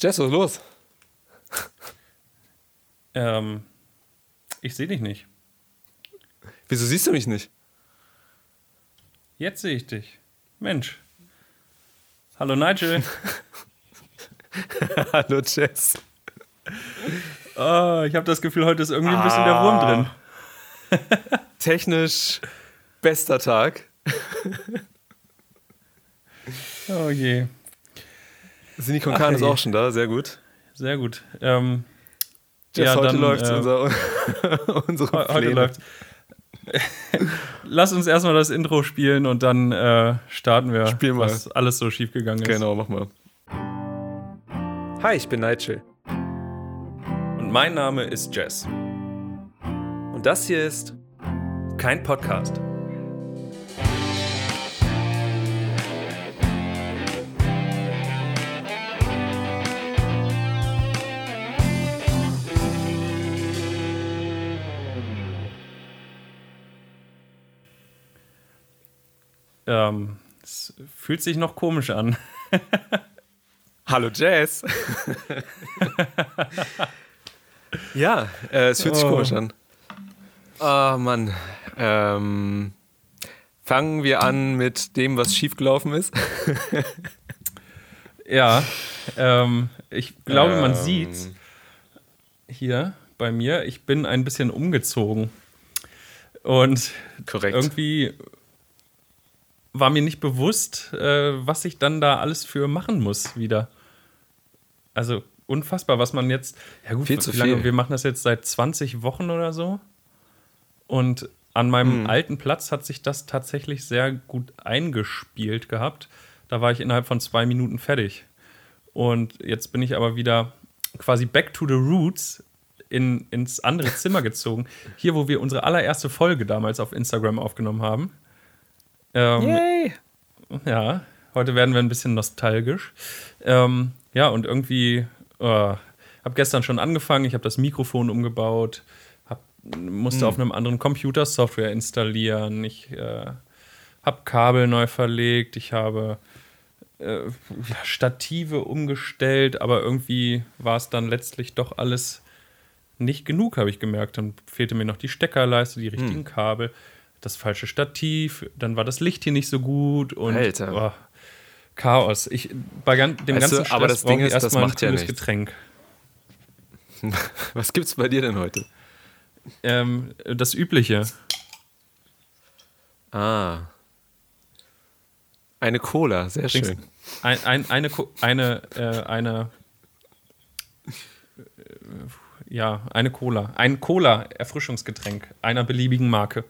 Jess, was ist los? Ähm, ich sehe dich nicht. Wieso siehst du mich nicht? Jetzt sehe ich dich. Mensch. Hallo Nigel. Hallo Jess. Oh, ich habe das Gefühl, heute ist irgendwie ein bisschen der Wurm Ah. drin. Technisch bester Tag. Oh je. Sinikon Ach, Kahn ist auch schon da, sehr gut. Sehr gut. Ähm, Jess, Ja, heute dann, läuft äh, unser, unsere he- heute Pläne. läuft. Lass uns erstmal das Intro spielen und dann äh, starten wir, Spiel mal. was alles so schief gegangen ist. Genau, mach mal. Hi, ich bin Nigel. Und mein Name ist Jess. Und das hier ist Kein Podcast. Ähm, es fühlt sich noch komisch an. Hallo Jess. ja, äh, es fühlt sich Oh. komisch an. Ah, Mann. Ähm, fangen wir an mit dem, was schiefgelaufen ist. Ja, ähm, ich glaube, man Ähm. sieht hier bei mir, ich bin ein bisschen umgezogen. Und Korrekt. irgendwie war mir nicht bewusst, äh, was ich dann da alles für machen muss wieder. Also unfassbar, was man jetzt. Ja, gut, Viel wie zu lange, viel. wir machen das jetzt seit 20 Wochen oder so. Und an meinem Hm. alten Platz hat sich das tatsächlich sehr gut eingespielt gehabt. Da war ich innerhalb von zwei Minuten fertig. Und jetzt bin ich aber wieder quasi back to the roots in, ins andere Zimmer gezogen. Hier, wo wir unsere allererste Folge damals auf Instagram aufgenommen haben. Ähm, Yay! ja, heute werden wir ein bisschen nostalgisch. Ähm, ja, und irgendwie, äh, habe gestern schon angefangen, ich habe das Mikrofon umgebaut, hab, musste auf einem anderen Computer Software installieren, ich äh, habe Kabel neu verlegt, ich habe äh, Stative umgestellt, aber irgendwie war es dann letztlich doch alles nicht genug, habe ich gemerkt. Dann fehlte mir noch die Steckerleiste, die richtigen Kabel, das falsche Stativ, dann war das Licht hier nicht so gut und Alter. oh, Chaos. Ich, bei gan dem Weißt du, ganzen Stress aber das brauche Ding ist, das erstmal ein macht ja cooles nichts. Getränk. Was gibt's bei dir denn heute? Ähm, das Übliche. Ah. Eine Cola, sehr Trinkst- schön. Ein, ein, eine, eine, äh, eine, äh, ja, eine Cola. Ein Cola-Erfrischungsgetränk einer beliebigen Marke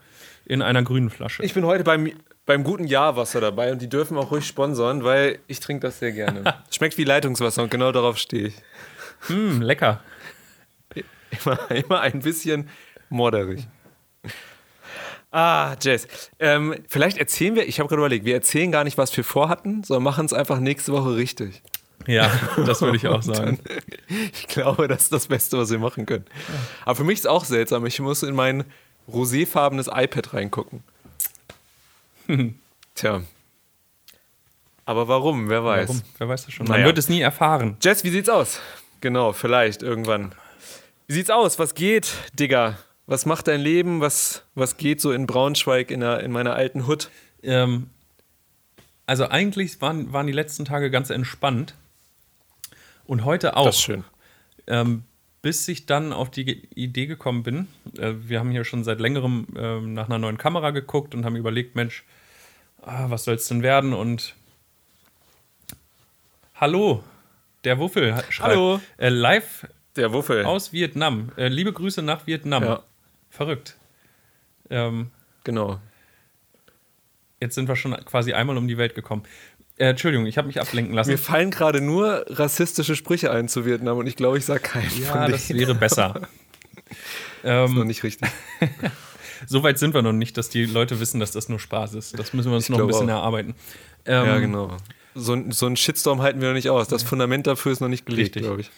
in einer grünen Flasche. Ich bin heute beim, beim guten Jahrwasser dabei und die dürfen auch ruhig sponsern, weil ich trinke das sehr gerne. Schmeckt wie Leitungswasser und genau darauf stehe ich. Hm, lecker. Immer, immer ein bisschen morderig. Ah, Jess. Ähm, vielleicht erzählen wir, ich habe gerade überlegt, wir erzählen gar nicht, was wir vorhatten, sondern machen es einfach nächste Woche richtig. Ja, das würde ich auch sagen. Ich glaube, das ist das Beste, was wir machen können. Aber für mich ist es auch seltsam. Ich muss in mein roséfarbenes iPad reingucken. Tja. Aber warum? Wer weiß. Warum? Wer weiß das schon? Naja. Man wird es nie erfahren. Jess, wie sieht's aus? Genau, vielleicht irgendwann. Wie sieht's aus? Was geht, Digga? Was macht dein Leben? Was, was geht so in Braunschweig in, der, in meiner alten Hut? Ähm, also eigentlich waren, waren die letzten Tage ganz entspannt. Und heute auch. Das ist schön. Ähm, bis ich dann auf die Idee gekommen bin, äh, wir haben hier schon seit längerem ähm, nach einer neuen Kamera geguckt und haben überlegt, Mensch, ah, was soll es denn werden? Und hallo, der Wuffel schreibt, Hallo. Äh, live Der Wuffel. aus Vietnam. Äh, liebe Grüße nach Vietnam. Ja. Verrückt. Ähm, Genau. jetzt sind wir schon quasi einmal um die Welt gekommen. Äh, Entschuldigung, ich habe mich ablenken lassen. Mir fallen gerade nur rassistische Sprüche ein zu Vietnam und ich glaube, ich sage keinen ja, das wäre besser. Noch ähm, nicht richtig. so weit sind wir noch nicht, dass die Leute wissen, dass das nur Spaß ist. Das müssen wir uns Ich noch ein bisschen auch. erarbeiten. Ähm, ja, genau. So, so einen Shitstorm halten wir noch nicht aus. Das Fundament dafür ist noch nicht gelegt, glaube ich.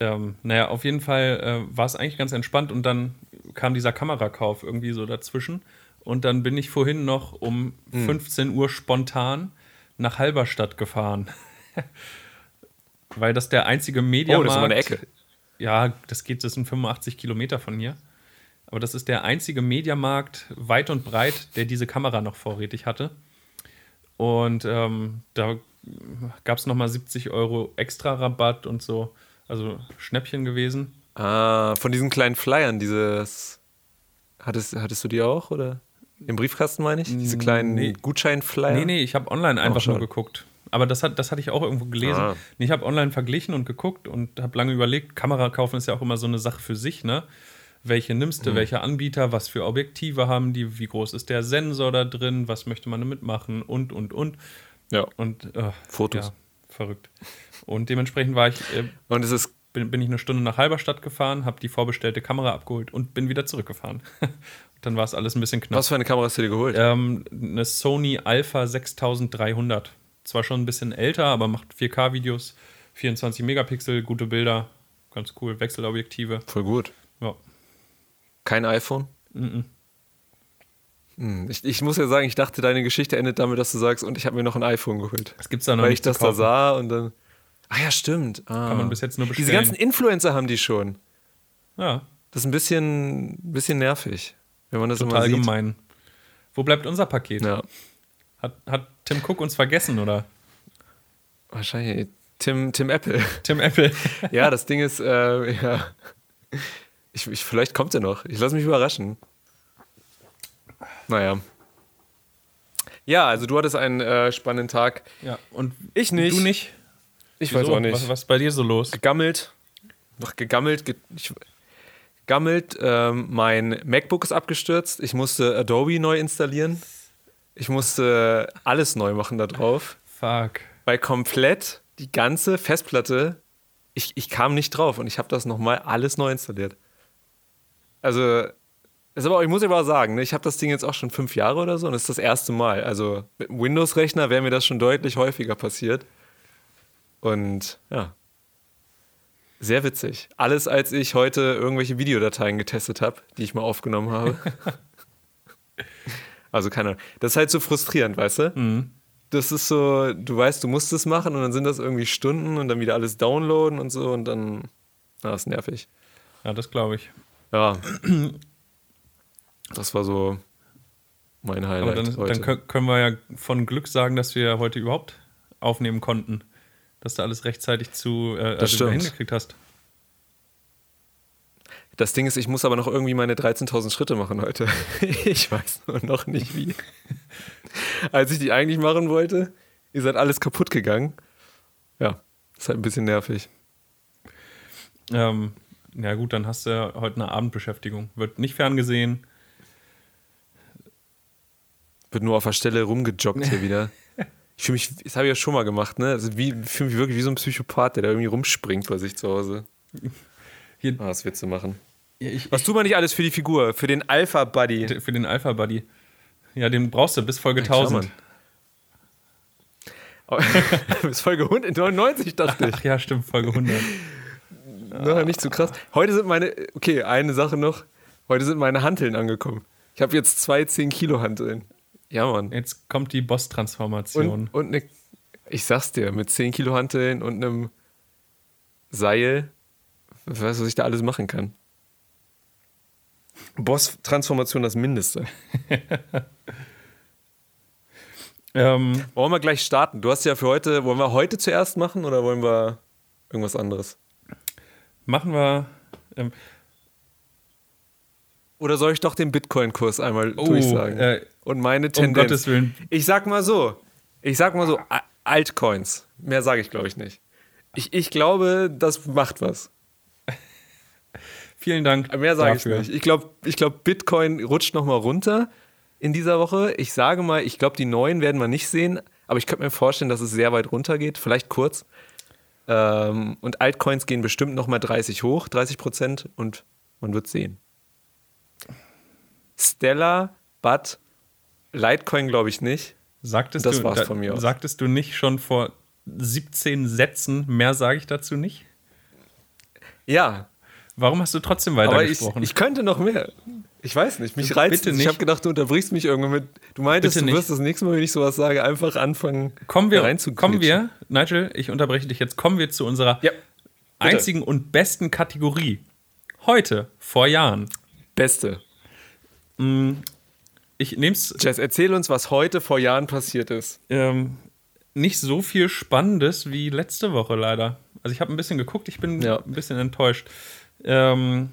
Ähm, naja, auf jeden Fall äh, war es eigentlich ganz entspannt und dann kam dieser Kamerakauf irgendwie so dazwischen. Und dann bin ich vorhin noch um Hm. 15 Uhr spontan nach Halberstadt gefahren. weil das der einzige Mediamarkt. Oh, das ist eine Ecke. Ja, das geht, das sind 85 Kilometer von hier. Aber das ist der einzige Mediamarkt weit und breit, der diese Kamera noch vorrätig hatte. Und ähm, da gab es nochmal 70 Euro extra Rabatt und so. Also Schnäppchen gewesen. Ah, von diesen kleinen Flyern, dieses. Hattest, hattest du die auch, oder? Im Briefkasten meine ich? Diese kleinen Nee. Gutscheinflyer? Nee, nee, ich habe online einfach schon. nur geguckt. Aber das, hat, das hatte ich auch irgendwo gelesen. Ah. Ich habe online verglichen und geguckt und habe lange überlegt, Kamera kaufen ist ja auch immer so eine Sache für sich, ne? Welche nimmst du, Mhm. welcher Anbieter, was für Objektive haben die, wie groß ist der Sensor da drin, was möchte man damit machen und, und, und. Ja. Und äh, Fotos. Ja, verrückt. Und dementsprechend war ich, äh, Und es ist. bin, bin ich eine Stunde nach Halberstadt gefahren, habe die vorbestellte Kamera abgeholt und bin wieder zurückgefahren. dann war es alles ein bisschen knapp. Was für eine Kamera hast du dir geholt? Ähm, eine Sony Alpha 6300. Zwar schon ein bisschen älter, aber macht 4K-Videos, 24 Megapixel, gute Bilder, ganz cool, Wechselobjektive. Voll gut. Ja. Kein iPhone? Mhm. Hm, Ich, ich muss ja sagen, ich dachte, deine Geschichte endet damit, dass du sagst, und ich habe mir noch ein iPhone geholt. Was gibt's da noch Weil nicht ich das da sah und dann. Ah ja, stimmt. Ah. Kann man bis jetzt nur Diese bestellen. ganzen Influencer haben die schon. Ja, Das ist ein bisschen, bisschen nervig, wenn man das total immer sieht. gemein. Wo bleibt unser Paket? Ja, Hat, hat Tim Cook uns vergessen, oder? wahrscheinlich. Tim, Tim Apple. Tim Apple. ja, das Ding ist, äh, ja. Ich, ich, vielleicht kommt er noch. Ich lasse mich überraschen. Naja. Ja, also du hattest einen äh, spannenden Tag. ja, und Ich nicht. du nicht? Ich Wieso? weiß auch nicht. Was, was ist bei dir so los? gegammelt, noch gegammelt, ge ich, gegammelt. Ähm, mein MacBook ist abgestürzt. Ich musste Adobe neu installieren. Ich musste alles neu machen da drauf, Fuck. weil komplett die ganze Festplatte, ich, ich kam nicht drauf und ich habe das nochmal alles neu installiert. Also, ist aber, ich muss aber sagen, ne, ich habe das Ding jetzt auch schon fünf Jahre oder so und es ist das erste Mal. Also mit dem Windows-Rechner wäre mir das schon deutlich häufiger passiert. Und ja, sehr witzig. Alles, als ich heute irgendwelche Videodateien getestet habe, die ich mal aufgenommen habe. also keine Ahnung. Das ist halt so frustrierend, weißt du? Mhm. Das ist so, du weißt, du musst es machen und dann sind das irgendwie Stunden und dann wieder alles downloaden und so und dann, na, das ist nervig. Ja, das glaube ich. Ja. Das war so mein Aber Highlight dann, heute. dann kö- können wir ja von Glück sagen, dass wir heute überhaupt aufnehmen konnten. Dass du alles rechtzeitig zu äh, also hingekriegt hast. Das Ding ist, ich muss aber noch irgendwie meine 13.000 Schritte machen heute. Ich weiß nur noch nicht wie. Als ich die eigentlich machen wollte, ist halt alles kaputt gegangen. Ja, ist halt ein bisschen nervig. Ähm, ja gut, dann hast du heute eine Abendbeschäftigung. Wird nicht ferngesehen. Wird nur auf der Stelle rumgejoggt hier wieder. Ich fühle mich, das habe ich ja schon mal gemacht, ne? Also wie, ich fühle mich wirklich wie so ein Psychopath, der da irgendwie rumspringt bei sich zu Hause. Hier, Ah, das wird zu machen. ich, Was tut man nicht alles für die Figur? Für den Alpha-Buddy? für den Alpha Buddy. Ja, den brauchst du bis Folge Ja, klar, 1000. Mann. Bis Folge 199 dachte ich. Ach ja, stimmt, Folge 100. Noch nicht zu krass. Heute sind meine, okay, eine Sache noch. Heute sind meine Hanteln angekommen. Ich habe jetzt zwei 10 Kilo Hanteln. Ja, Mann. Jetzt kommt die Boss-Transformation. Und, und eine, ich sag's dir, mit 10 Kilo Hanteln und einem Seil, weißt du, was ich da alles machen kann. Boss-Transformation das Mindeste. Ähm, Wollen wir gleich starten? Du hast ja für heute, wollen wir heute zuerst machen oder wollen wir irgendwas anderes? machen wir. Ähm, Oder soll ich doch den Bitcoin-Kurs einmal oh, durchsagen? äh, Und meine um Tendenz. Gottes Willen. Ich sag mal so, ich sag mal so, Altcoins. Mehr sage ich, glaube ich, nicht. Ich, ich glaube, das macht was. Vielen Dank. Mehr sage ich nicht. Ich glaube, ich glaub, Bitcoin rutscht noch mal runter in dieser Woche. Ich sage mal, ich glaube, die neuen werden wir nicht sehen, aber ich könnte mir vorstellen, dass es sehr weit runter geht, vielleicht kurz. Ähm, und Altcoins gehen bestimmt noch mal 30 hoch, 30 Prozent und man wird sehen. Stellar, but Litecoin glaube ich nicht. Sagtest, Das du, war's von mir aus. sagtest du nicht schon vor 17 Sätzen, mehr sage ich dazu nicht? Ja, Warum hast du trotzdem aber ich, weitergesprochen? ich könnte noch mehr. Ich weiß nicht, mich reizt es. nicht. Ich habe gedacht, du unterbrichst mich irgendwann mit. Du meintest, Bitte du nicht. wirst das nächste Mal, wenn ich sowas sage, einfach anfangen, Kommen da wir, kommen wir, Nigel, ich unterbreche dich jetzt, kommen wir zu unserer Ja, einzigen und besten Kategorie. Heute, vor Jahren. Beste. Ich nehme es Jess, erzähl uns, was heute vor Jahren passiert ist. ähm, nicht so viel Spannendes wie letzte Woche leider. Also ich habe ein bisschen geguckt, ich bin Ja. ein bisschen enttäuscht. Ähm,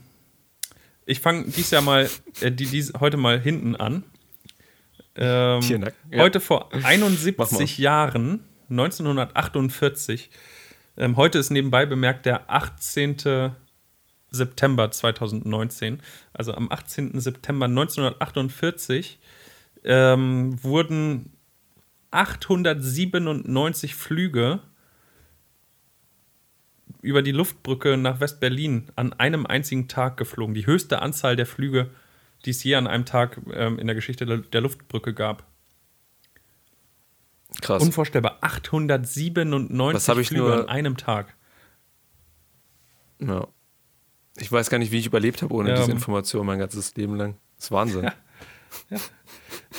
ich fange dies Jahr mal, äh, die, dies, heute mal hinten an. Ähm, Tiernacken, ja. Heute vor Mach 71 Jahren, 1948, ähm, heute ist nebenbei bemerkt der 18. September 2019, also am 18. September 1948, ähm, wurden 897 Flüge über die Luftbrücke nach West-Berlin an einem einzigen Tag geflogen. Die höchste Anzahl der Flüge, die es je an einem Tag ähm, in der Geschichte der, der Luftbrücke gab. Krass. Unvorstellbar. 897 Was Flüge nur- an einem Tag. Ja. Ich weiß gar nicht, wie ich überlebt habe ohne Ähm. diese Information mein ganzes Leben lang. Das ist Wahnsinn.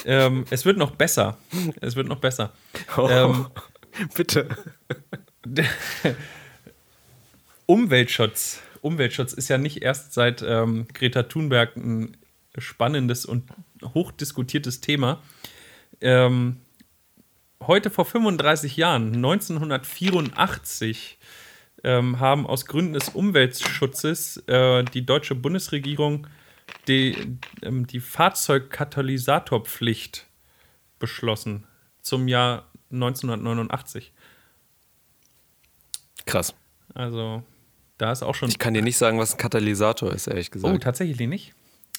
Ähm, es wird noch besser. Es wird noch besser. Oh, Ähm, bitte. Umweltschutz. Umweltschutz ist ja nicht erst seit ähm, Greta Thunberg ein spannendes und hochdiskutiertes Thema. Ähm, heute vor 35 Jahren, 1984, ähm, haben aus Gründen des Umweltschutzes äh, die deutsche Bundesregierung die, ähm, die Fahrzeugkatalysatorpflicht beschlossen zum Jahr 1989. Krass. Also da ist auch schon. Ich kann dir nicht sagen, was ein Katalysator ist, ehrlich oh, gesagt. tatsächlich nicht.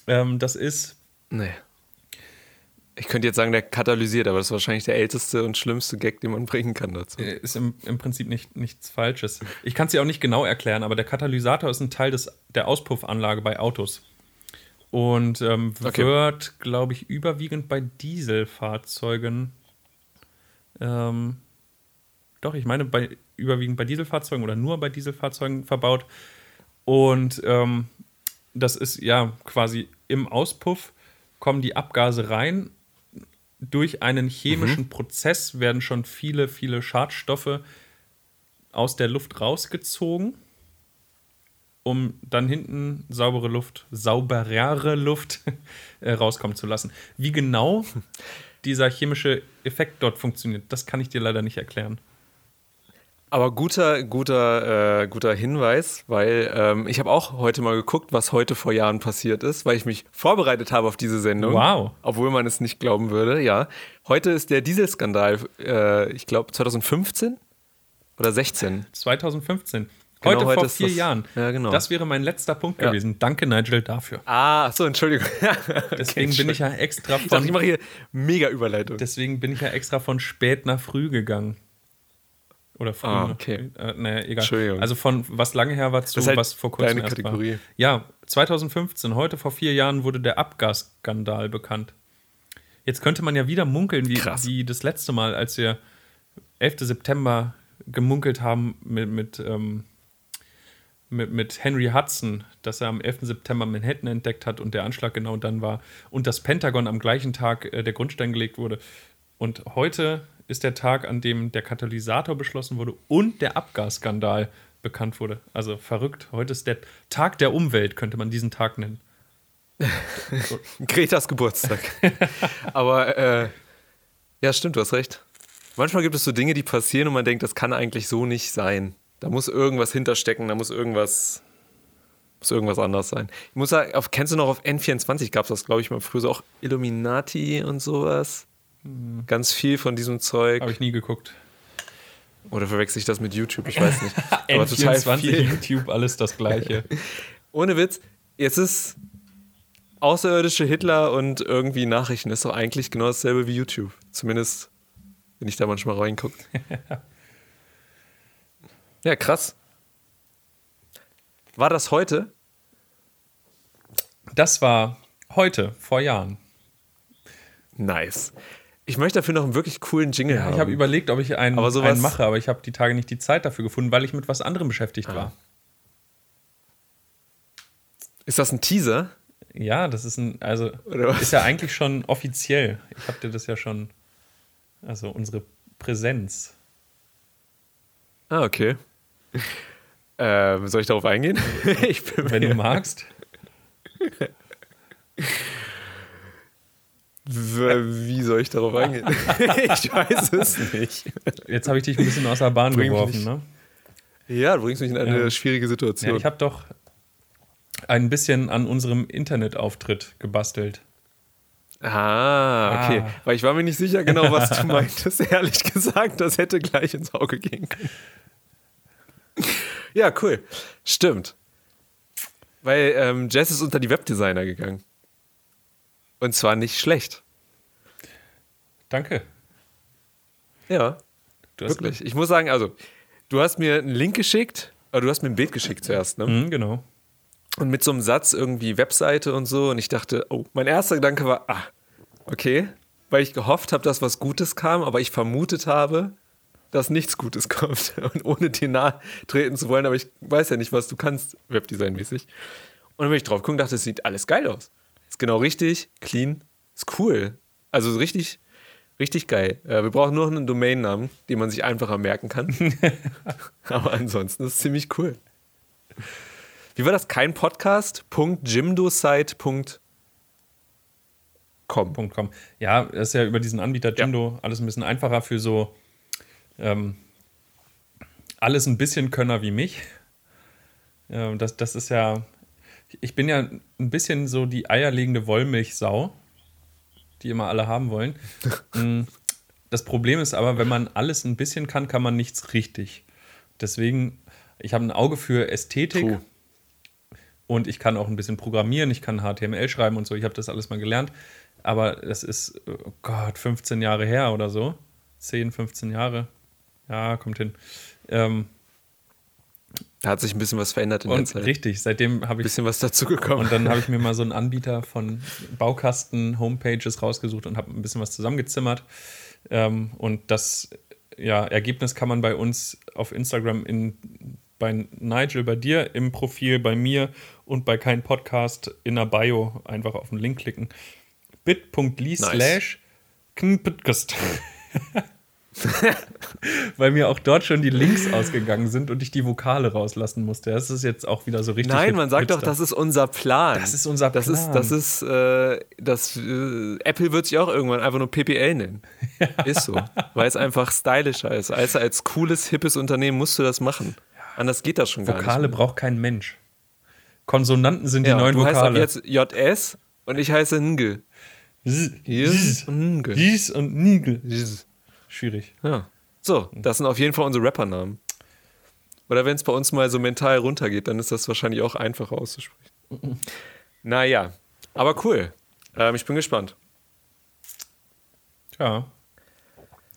Ähm, das ist nee. Ich könnte jetzt sagen, der katalysiert, aber das ist wahrscheinlich der älteste und schlimmste Gag, den man bringen kann dazu. äh, ist im, im Prinzip nicht, nichts Falsches. Ich kann es dir auch nicht genau erklären, aber der Katalysator ist ein Teil des, der Auspuffanlage bei Autos. Und ähm, Okay. wird, glaube ich, überwiegend bei Dieselfahrzeugen. Ähm, doch, ich meine, bei, überwiegend bei Dieselfahrzeugen oder nur bei Dieselfahrzeugen verbaut. Und ähm, das ist ja quasi im Auspuff kommen die Abgase rein. Durch einen chemischen Prozess werden schon viele, viele Schadstoffe aus der Luft rausgezogen, um dann hinten saubere Luft, sauberere Luft äh, rauskommen zu lassen. Wie genau dieser chemische Effekt dort funktioniert, das kann ich dir leider nicht erklären. Aber guter, guter, äh, guter Hinweis, weil ähm, ich habe auch heute mal geguckt, was heute vor Jahren passiert ist, weil ich mich vorbereitet habe auf diese Sendung. Wow. Obwohl man es nicht glauben würde, ja. Heute ist der Dieselskandal, äh, ich glaube 2015 oder 16. 2015. Genau, Heute, heute vor vier das- Jahren. Ja, genau. Das wäre mein letzter Punkt Ja. gewesen. Danke, Nigel, dafür. Ah, so, Entschuldigung. Deswegen bin ich ja extra Ich dachte, ich von, mache hier mega Überleitung. deswegen bin ich ja extra von spät nach früh gegangen. Oder. Ah, nach- okay. Äh, naja, egal. Also von was lange her war zu Das ist halt was vor kurzem deine erst Kategorie. war. Ja, 2015, heute vor vier Jahren wurde der Abgasskandal bekannt. Jetzt könnte man ja wieder munkeln, wie, Krass. wie das letzte Mal, als wir 11. September gemunkelt haben mit, mit, ähm, mit, mit Henry Hudson, dass er am 11. September Manhattan entdeckt hat und der Anschlag genau dann war und das Pentagon am gleichen Tag äh, der Grundstein gelegt wurde. Und heute ist der Tag, an dem der Katalysator beschlossen wurde und der Abgasskandal bekannt wurde. Also verrückt. Heute ist der Tag der Umwelt, könnte man diesen Tag nennen. Gretas Geburtstag. Aber äh, ja, stimmt, du hast recht. Manchmal gibt es so Dinge, die passieren und man denkt, das kann eigentlich so nicht sein. Da muss irgendwas hinterstecken, da muss irgendwas, muss irgendwas anders sein. Ich muss sagen, auf, kennst du noch auf N24 gab es das, glaube ich, mal früher so auch Illuminati und sowas. Ganz viel von diesem Zeug. Habe ich nie geguckt. Oder verwechsel ich das mit YouTube? Ich weiß nicht. Aber total N24, viel. YouTube, alles das Gleiche. Ohne Witz, jetzt ist außerirdische Hitler und irgendwie Nachrichten ist doch eigentlich genau dasselbe wie YouTube. Zumindest, wenn ich da manchmal reingucke. ja, krass. War das heute? Das war heute, vor Jahren. Nice. Ich möchte dafür noch einen wirklich coolen Jingle haben. Ich habe überlegt, ob ich einen, sowas- einen mache, aber ich habe die Tage nicht die Zeit dafür gefunden, weil ich mit was anderem beschäftigt war. ist das ein Teaser? Ja, das ist ein, also ist ja eigentlich schon offiziell. Ich habe dir das ja schon, also unsere Präsenz. Ah, okay. Ähm, soll ich darauf eingehen? Wenn du magst. Wie soll ich darauf eingehen? ich weiß es nicht. Jetzt habe ich dich ein bisschen aus der Bahn Bring mich geworfen, nicht- ne? Ja, du bringst mich in eine Ja. schwierige Ja, Situation. ich habe doch ein bisschen an unserem Internetauftritt gebastelt. ah, okay. Ah. Weil ich war mir nicht sicher genau, was du meintest. Ehrlich gesagt, das hätte gleich ins Auge gehen können. Ja, cool. Stimmt. Weil ähm, Jess ist unter die Webdesigner gegangen. Und zwar nicht schlecht. Danke. Ja, wirklich. Ich muss sagen, also, du hast mir einen Link geschickt, oder du hast mir ein Bild geschickt zuerst, ne? Mhm, genau. Und mit so einem Satz irgendwie Webseite und so. Und ich dachte, oh, mein erster Gedanke war, ah, okay. Weil ich gehofft habe, dass was Gutes kam, aber ich vermutet habe, dass nichts Gutes kommt. Und ohne dir nahe treten zu wollen, aber ich weiß ja nicht, was du kannst, Webdesign-mäßig. Und dann bin ich drauf geguckt und dachte, es sieht alles geil aus. Ist genau richtig, clean, ist cool. Also richtig, richtig geil. Äh, wir brauchen nur einen Domainnamen, den man sich einfacher merken kann. aber ansonsten ist es ziemlich cool. Wie war das? Kein Podcast? .jimdosite.com. .com. Ja, das ist ja über diesen Anbieter Jimdo alles ein bisschen einfacher für so ähm, alles ein bisschen Könner wie mich. Ja, das, das ist ja, ich bin ja ein bisschen so die eierlegende Wollmilchsau, die immer alle haben wollen. Mm, das Problem ist aber, wenn man alles ein bisschen kann, kann man nichts richtig. Deswegen, ich habe ein Auge für Ästhetik. Puh. Und ich kann auch ein bisschen programmieren, ich kann HTML schreiben und so, ich habe das alles mal gelernt. Aber das ist, oh Gott, 15 Jahre her oder so. 10, 15 Jahre. Ja, kommt hin. Ähm, Da hat sich ein bisschen was verändert in der und Zeit. Ein richtig, seitdem habe ich. bisschen was dazugekommen. Und dann habe ich mir mal so einen Anbieter von Baukasten-Homepages rausgesucht und habe ein bisschen was zusammengezimmert. Ähm, und das ja, Ergebnis kann man bei uns auf Instagram in, bei Nigel, bei dir im Profil, bei mir und bei kein Podcast in der Bio einfach auf den Link klicken. bit.ly slash knpodcast. Weil mir auch dort schon die Links ausgegangen sind und ich die Vokale rauslassen musste. Das ist jetzt auch wieder so richtig. Nein, man sagt doch, das ist unser Plan. Das ist unser Das ist, Plan. das ist, äh, das, äh, Apple wird sich auch irgendwann einfach nur PPL nennen. Ist so. Weil es einfach stylischer ist. Also als cooles, hippes Unternehmen musst du das machen. Anders geht das schon gar Vokale nicht. braucht kein Mensch. Konsonanten sind die Ja, neuen du heißt ab Vokale. jetzt JS und ich heiße Ngel. Yes und Ngel. Dies und Nigel. Schwierig. Ja. So, das sind auf jeden Fall unsere Rappernamen. Oder wenn es bei uns mal so mental runtergeht, dann ist das wahrscheinlich auch einfacher auszusprechen. naja, aber cool. Ähm, ich bin gespannt. Ja.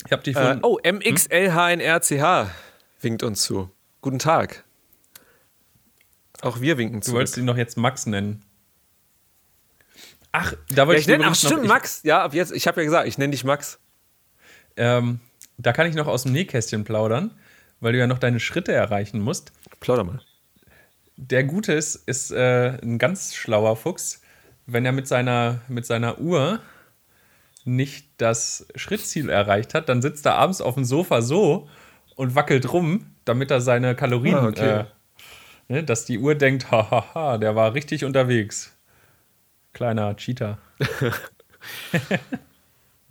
Ich habe dich Äh, vorhin. oh, MXLHNRCH winkt uns zu. Guten Tag. Auch wir winken du zu. wolltest ihn doch jetzt Max nennen. Ach, da Ja, wollte ich nenne, ach übrigens noch- stimmt, ich- Max. Ja, ab jetzt, ich habe ja gesagt, ich nenne dich Max. Ähm, da kann ich noch aus dem Nähkästchen plaudern, weil du ja noch deine Schritte erreichen musst. Plauder mal. Der Gute ist, ist äh, ein ganz schlauer Fuchs. Wenn er mit seiner, mit seiner Uhr nicht das Schrittziel erreicht hat, dann sitzt er abends auf dem Sofa so und wackelt rum, damit er seine Kalorien, Ah, okay. äh, ne, dass die Uhr denkt, hahaha, der war richtig unterwegs. Kleiner Cheater. Ich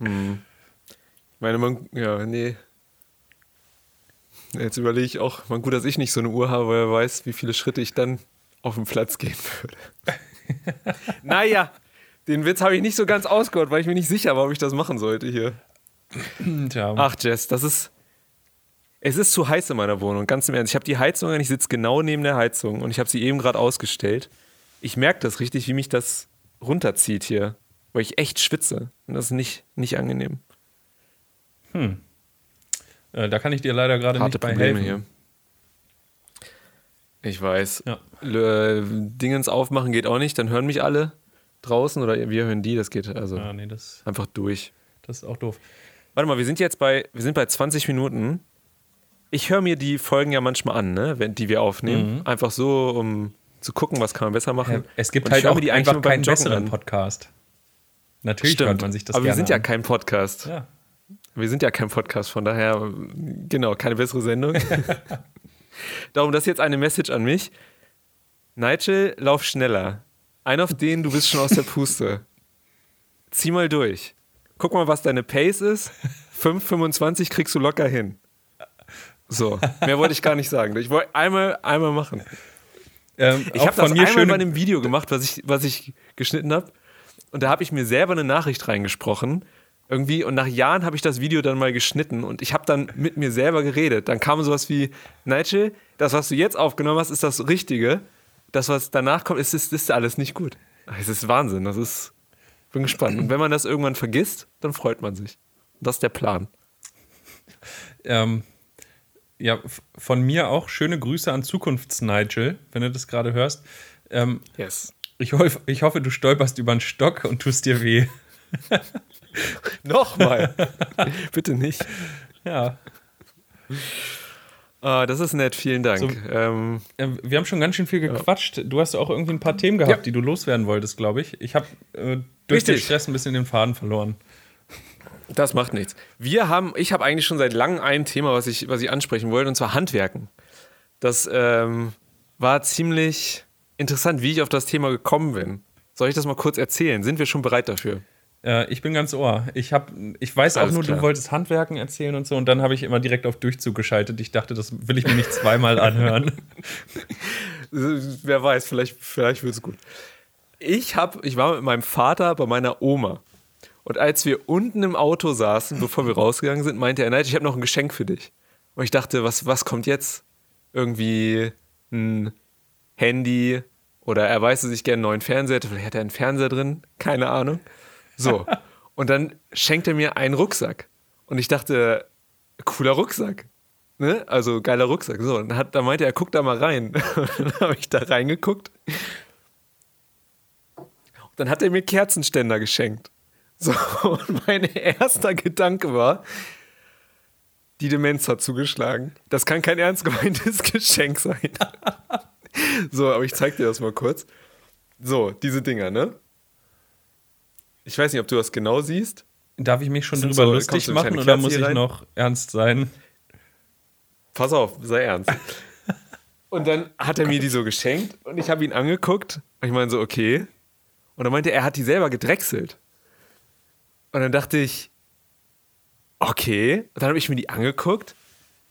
meine, man, ja, nee. Jetzt überlege ich auch, man gut, dass ich nicht so eine Uhr habe, weil er weiß, wie viele Schritte ich dann auf den Platz gehen würde. naja, den Witz habe ich nicht so ganz ausgehört, weil ich mir nicht sicher war, ob ich das machen sollte hier. Tja, Ach, Jess, das ist. Es ist zu heiß in meiner Wohnung, ganz im Ernst. Ich habe die Heizung an, ich sitze genau neben der Heizung und ich habe sie eben gerade ausgestellt. Ich merke das richtig, wie mich das runterzieht hier, weil ich echt schwitze. Und das ist nicht, nicht angenehm. Äh, da kann ich dir leider gerade nicht bei Probleme helfen. hier. Ich weiß. Ja. L- äh, Dingens aufmachen geht auch nicht, dann hören mich alle draußen oder wir hören die, das geht also Ah, nee, das, einfach durch. das ist auch doof. Warte mal, wir sind jetzt bei, wir sind bei 20 Minuten. Ich höre mir die Folgen ja manchmal an, ne, wenn, die wir aufnehmen. Mhm. Einfach so, um zu gucken, was kann man besser machen. Ja, es gibt Und halt auch die einfach keinen besseren an. Podcast. Natürlich hört man sich das Aber wir sind ja an. kein Podcast. Ja. Wir sind ja kein Podcast, von daher, genau, keine bessere Sendung. Darum, das ist jetzt eine Message an mich. Nigel, lauf schneller. Ein auf den, du bist schon aus der Puste. Zieh mal durch. Guck mal, was deine Pace ist. 5,25 kriegst du locker hin. So, mehr wollte ich gar nicht sagen. Ich wollte einmal, einmal machen. Ähm, Ich habe das mir einmal bei einem Video gemacht, was ich, was ich geschnitten habe. Und da habe ich mir selber eine Nachricht reingesprochen. Irgendwie. Und nach Jahren habe ich das Video dann mal geschnitten. Und ich habe dann mit mir selber geredet. Dann kam sowas wie: Nigel, das, was du jetzt aufgenommen hast, ist das Richtige. Das, was danach kommt, ist, ist, ist alles nicht gut. Es ist Wahnsinn. Das ist. Bin gespannt. Und wenn man das irgendwann vergisst, dann freut man sich. Das ist der Plan. ähm, ja, von mir auch schöne Grüße an Zukunfts-Nigel, wenn du das gerade hörst. Ähm, Yes. ich, hoff, ich hoffe, du stolperst über einen Stock und tust dir weh. Nochmal. Bitte nicht. Ja. Ah, das ist nett. Vielen Dank. So- ähm, Äh, Wir haben schon ganz schön viel gequatscht. Du hast auch irgendwie ein paar Themen gehabt, Ja. die du loswerden wolltest, glaube ich. Ich habe äh, durch den Richtig. Stress ein bisschen den Faden verloren. Das macht nichts. Wir haben, ich habe eigentlich schon seit langem ein Thema, was ich, was ich ansprechen wollte, und zwar Handwerken. Das ähm, war ziemlich interessant, wie ich auf das Thema gekommen bin. Soll ich das mal kurz erzählen? Sind wir schon bereit dafür? Äh, ich bin ganz ohr. Ich, hab, ich weiß auch Alles nur, klar. du wolltest Handwerken erzählen und so. Und dann habe ich immer direkt auf Durchzug geschaltet. Ich dachte, das will ich mir nicht zweimal anhören. Wer weiß, vielleicht, vielleicht wird es gut. Ich, hab, ich war mit meinem Vater bei meiner Oma. Und als wir unten im Auto saßen, bevor wir rausgegangen sind, meinte er, nein, ich habe noch ein Geschenk für dich. Und ich dachte, was, was kommt jetzt? Irgendwie ein Handy oder er weiß, dass ich gerne einen neuen Fernseher hätte. Vielleicht hat er einen Fernseher drin, keine Ahnung. So. Und dann schenkt er mir einen Rucksack. Und ich dachte, cooler Rucksack. Ne? Also geiler Rucksack. So, und dann, hat, dann meinte er, guck da mal rein. Und dann habe ich da reingeguckt. Und dann hat er mir Kerzenständer geschenkt. So, und mein erster Gedanke war, die Demenz hat zugeschlagen. Das kann kein ernst gemeintes Geschenk sein. So, aber ich zeig dir das mal kurz. So, diese Dinger, ne? Ich weiß nicht, ob du das genau siehst. Darf ich mich schon drüber so- lustig machen oder muss ich rein? noch ernst sein? Pass auf, sei ernst. Und dann hat er mir die so geschenkt und ich habe ihn angeguckt und ich meine so, okay. Und dann meinte er, er hat die selber gedrechselt. Und dann dachte ich, okay. Und dann habe ich mir die angeguckt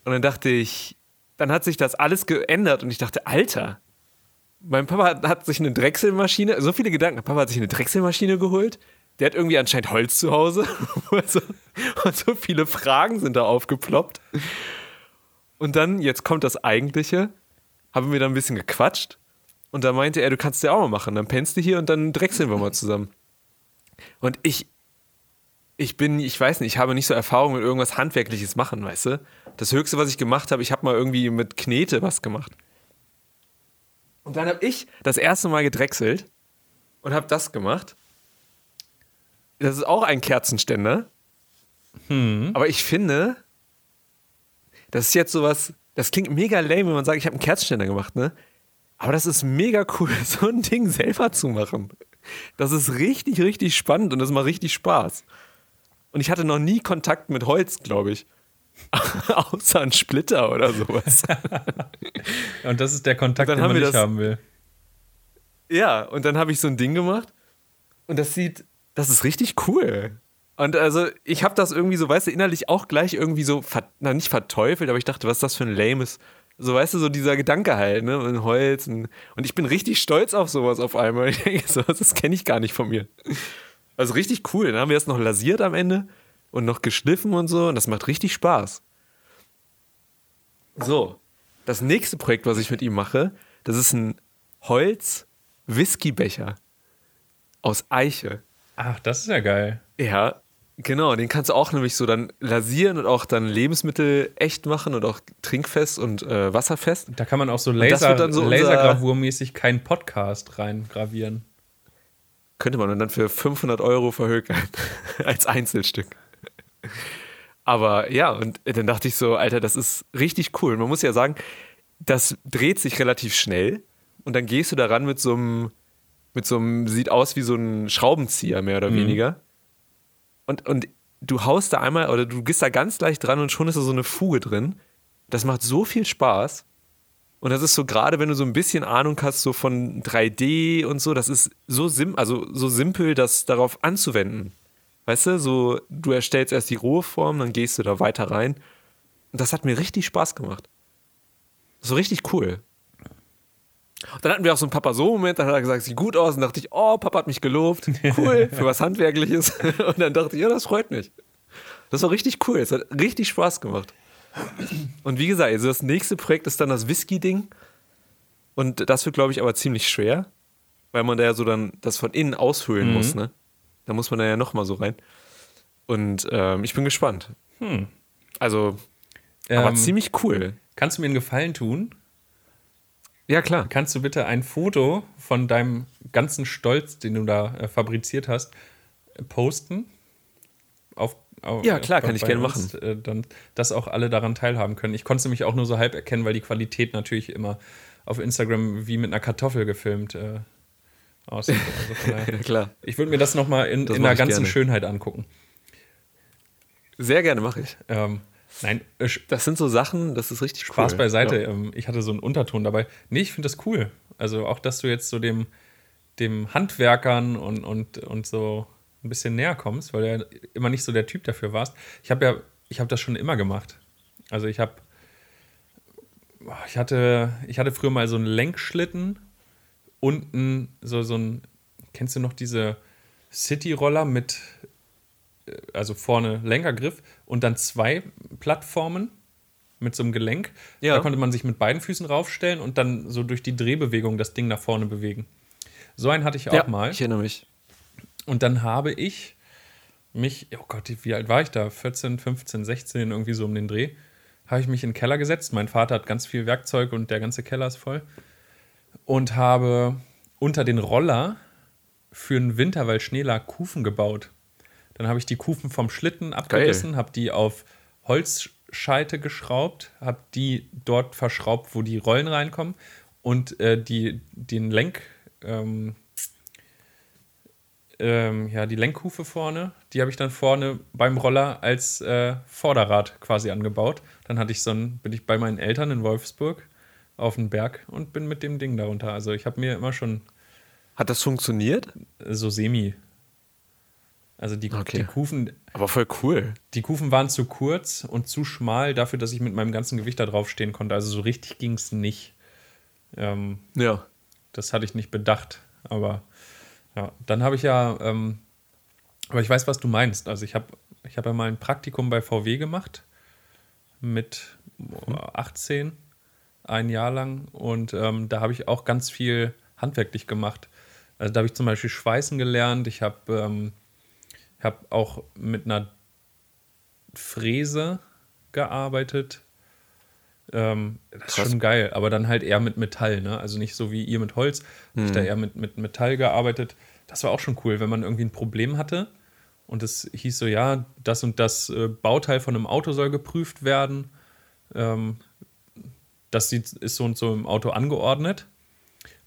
und dann dachte ich, dann hat sich das alles geändert und ich dachte, Alter, mein Papa hat, hat sich eine Drechselmaschine, so viele Gedanken, Papa hat sich eine Drechselmaschine geholt. Der hat irgendwie anscheinend Holz zu Hause. Und so viele Fragen sind da aufgeploppt. Und dann, jetzt kommt das Eigentliche, haben wir dann ein bisschen gequatscht. Und da meinte er, du kannst ja auch mal machen. Dann pennst du hier und dann drechseln wir mal zusammen. Und ich, ich bin, ich weiß nicht, ich habe nicht so Erfahrung mit irgendwas Handwerkliches machen, weißt du? Das Höchste, was ich gemacht habe, ich habe mal irgendwie mit Knete was gemacht. Und dann habe ich das erste Mal gedrechselt und habe das gemacht. Das ist auch ein Kerzenständer. Aber ich finde, das ist jetzt sowas, das klingt mega lame, wenn man sagt, ich habe einen Kerzenständer gemacht, ne? Aber das ist mega cool, so ein Ding selber zu machen. Das ist richtig, richtig spannend und das macht richtig Spaß. Und ich hatte noch nie Kontakt mit Holz, glaube ich. Außer ein Splitter oder sowas. Und das ist der Kontakt, den man nicht haben will. Ja, und dann habe ich so ein Ding gemacht und das sieht, das ist richtig cool. Und also ich habe das irgendwie so, weißt du, innerlich auch gleich irgendwie so, na nicht verteufelt, aber ich dachte, was ist das für ein lames, so weißt du, so dieser Gedanke halt, ne, und Holz und, und ich bin richtig stolz auf sowas auf einmal. Ich denke, sowas, das kenne ich gar nicht von mir. Also richtig cool. Dann haben wir das noch lasiert am Ende und noch geschliffen und so und das macht richtig Spaß. So, das nächste Projekt, was ich mit ihm mache, das ist ein Holz-Whiskybecher aus Eiche. Ach, das ist ja geil. Ja, genau. Den kannst du auch nämlich so dann lasieren und auch dann Lebensmittel echt machen und auch trinkfest und äh, wasserfest. Da kann man auch so Laser, so Lasergravurmäßig keinen Podcast reingravieren. Könnte man dann für 500 Euro verhökern. Als Einzelstück. Aber ja, und dann dachte ich so, Alter, das ist richtig cool. Man muss ja sagen, das dreht sich relativ schnell. und dann gehst du daran mit so einem, mit so einem, sieht aus wie so ein Schraubenzieher, mehr oder mhm. weniger. Und, und du haust da einmal oder du gehst da ganz leicht dran und schon ist da so eine Fuge drin. Das macht so viel Spaß. Und das ist so gerade, wenn du so ein bisschen Ahnung hast, so von 3D und so, das ist so sim also so simpel, das darauf anzuwenden. Weißt du, so du erstellst erst die rohe Form, dann gehst du da weiter rein. Und das hat mir richtig Spaß gemacht. So richtig cool. Und dann hatten wir auch so einen Papa-So-Moment, dann hat er gesagt, sieht gut aus. Und dachte ich, oh, Papa hat mich gelobt. Cool, für was Handwerkliches. Und dann dachte ich, ja, das freut mich. Das war richtig cool. Es hat richtig Spaß gemacht. Und wie gesagt, also das nächste Projekt ist dann das Whisky-Ding. Und das wird, glaube ich, aber ziemlich schwer, weil man da ja so dann das von innen aushöhlen mhm. muss, ne? Da muss man da ja nochmal so rein. Und ähm, ich bin gespannt. Hm. Also, aber ähm, ziemlich cool. Kannst du mir einen Gefallen tun? Ja, klar. Kannst du bitte ein Foto von deinem ganzen Stolz, den du da äh, fabriziert hast, posten? Auf ja, klar, kann ich gerne machen. Äh, dann, dass auch alle daran teilhaben können. Ich konnte es nämlich auch nur so halb erkennen, weil die Qualität natürlich immer auf Instagram wie mit einer Kartoffel gefilmt äh, aussieht. Also ja, klar. Ich würde mir das nochmal in, in der ganzen gerne. Schönheit angucken. Sehr gerne mache ich. Ähm, nein, äh, das sind so Sachen, das ist richtig Spaß cool. beiseite. Ja. Ähm, ich hatte so einen Unterton dabei. Nee, ich finde das cool. Also auch, dass du jetzt so dem, dem Handwerkern und, und, und so ein bisschen näher kommst, weil du ja immer nicht so der Typ dafür warst. Ich habe ja, ich habe das schon immer gemacht. Also ich habe, ich hatte, ich hatte früher mal so einen Lenkschlitten, unten so, so ein, kennst du noch diese City-Roller mit, also vorne Lenkergriff und dann zwei Plattformen mit so einem Gelenk. Ja. Da konnte man sich mit beiden Füßen raufstellen und dann so durch die Drehbewegung das Ding nach vorne bewegen. So einen hatte ich auch ja, mal. Ich erinnere mich. Und dann habe ich mich, oh Gott, wie alt war ich da? 14, 15, 16, irgendwie so um den Dreh. Habe ich mich in den Keller gesetzt. Mein Vater hat ganz viel Werkzeug und der ganze Keller ist voll. Und habe unter den Roller für den Winter, weil Schnee lag, Kufen gebaut. Dann habe ich die Kufen vom Schlitten abgerissen, habe die auf Holzscheite geschraubt, habe die dort verschraubt, wo die Rollen reinkommen und äh, die, den Lenk, ähm, ähm, ja, die Lenkhufe vorne, die habe ich dann vorne beim Roller als äh, Vorderrad quasi angebaut. Dann hatte ich so ein, bin ich bei meinen Eltern in Wolfsburg auf den Berg und bin mit dem Ding darunter. Also ich habe mir immer schon. Hat das funktioniert? So semi. Also die, okay. die Kufen. Aber voll cool. Die Kufen waren zu kurz und zu schmal dafür, dass ich mit meinem ganzen Gewicht da drauf stehen konnte. Also so richtig ging es nicht. Ähm, ja. Das hatte ich nicht bedacht. Aber ja, dann habe ich ja, ähm, aber ich weiß, was du meinst. Also ich habe ich hab ja mal ein Praktikum bei VW gemacht mit 18, ein Jahr lang. Und ähm, da habe ich auch ganz viel handwerklich gemacht. Also da habe ich zum Beispiel Schweißen gelernt. Ich habe ähm, hab auch mit einer Fräse gearbeitet. Ähm, das Krass. ist schon geil, aber dann halt eher mit Metall, ne? Also nicht so wie ihr mit Holz. Mhm. Ich da eher mit, mit Metall gearbeitet. Das war auch schon cool, wenn man irgendwie ein Problem hatte und es hieß so, ja, das und das äh, Bauteil von einem Auto soll geprüft werden. Ähm, das ist so und so im Auto angeordnet.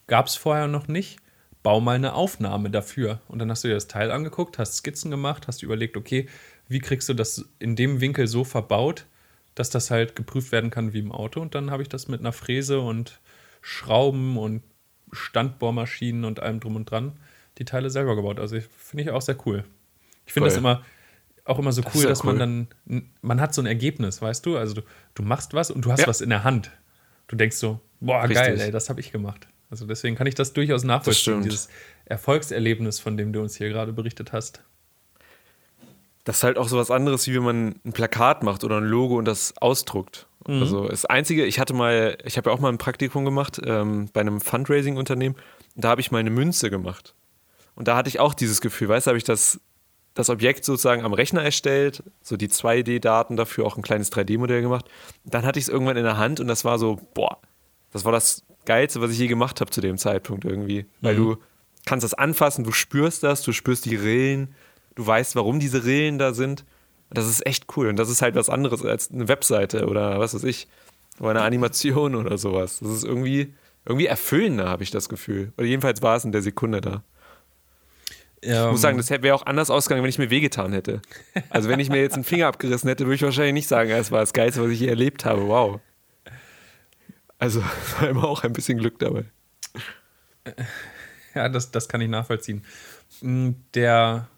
Gab es vorher noch nicht. Bau mal eine Aufnahme dafür. Und dann hast du dir das Teil angeguckt, hast Skizzen gemacht, hast überlegt, okay, wie kriegst du das in dem Winkel so verbaut, dass das halt geprüft werden kann wie im Auto. Und dann habe ich das mit einer Fräse und Schrauben und Standbohrmaschinen und allem drum und dran die Teile selber gebaut. Also finde ich auch sehr cool. Ich finde das immer auch immer so das cool, dass cool. man dann, man hat so ein Ergebnis, weißt du? Also du, du machst was und du hast ja. was in der Hand. Du denkst so, boah, Richtig. geil, ey, das habe ich gemacht. Also deswegen kann ich das durchaus nachvollziehen, das dieses Erfolgserlebnis, von dem du uns hier gerade berichtet hast das ist halt auch so was anderes, wie wenn man ein Plakat macht oder ein Logo und das ausdruckt. Mhm. Also das Einzige, ich hatte mal, ich habe ja auch mal ein Praktikum gemacht ähm, bei einem Fundraising-Unternehmen und da habe ich mal eine Münze gemacht. Und da hatte ich auch dieses Gefühl, weißt du, habe ich das, das Objekt sozusagen am Rechner erstellt, so die 2D-Daten dafür, auch ein kleines 3D-Modell gemacht. Dann hatte ich es irgendwann in der Hand und das war so, boah, das war das Geilste, was ich je gemacht habe zu dem Zeitpunkt irgendwie. Weil mhm. du kannst das anfassen, du spürst das, du spürst die Rillen, du weißt, warum diese Rillen da sind. Das ist echt cool. Und das ist halt was anderes als eine Webseite oder was weiß ich, oder eine Animation oder sowas. Das ist irgendwie, irgendwie erfüllender, habe ich das Gefühl. Oder jedenfalls war es in der Sekunde da. Ich muss sagen, das wäre auch anders ausgegangen, wenn ich mir wehgetan hätte. Also wenn ich mir jetzt einen Finger abgerissen hätte, würde ich wahrscheinlich nicht sagen, es war das Geilste, was ich je erlebt habe. Wow. Also war immer auch ein bisschen Glück dabei. Ja, das, das kann ich nachvollziehen. Mm, der,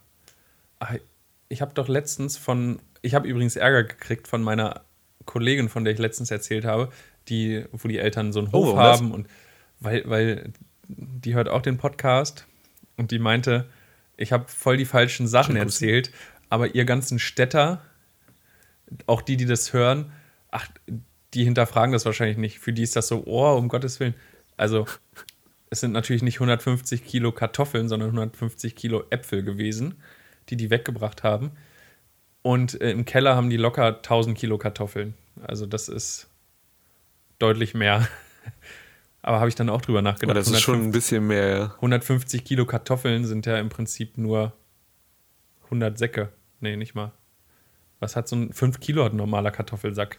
ich habe doch letztens von, ich habe übrigens Ärger gekriegt von meiner Kollegin, von der ich letztens erzählt habe, die, wo die Eltern so einen Hof oh, haben und weil, weil die hört auch den Podcast und die meinte, ich habe voll die falschen Sachen erzählt, aber ihr ganzen Städter, auch die, die das hören, ach, die hinterfragen das wahrscheinlich nicht. Für die ist das so, oh, um Gottes Willen. Also, es sind natürlich nicht 150 Kilo Kartoffeln, sondern 150 Kilo Äpfel gewesen, die die weggebracht haben. Und äh, im Keller haben die locker 1000 Kilo Kartoffeln. Also, das ist deutlich mehr. Aber habe ich dann auch drüber nachgedacht. das ist schon ein bisschen mehr. 150 Kilo Kartoffeln sind ja im Prinzip nur 100 Säcke. Nee, nicht mal. Was hat so ein 5 Kilo hat ein normaler Kartoffelsack?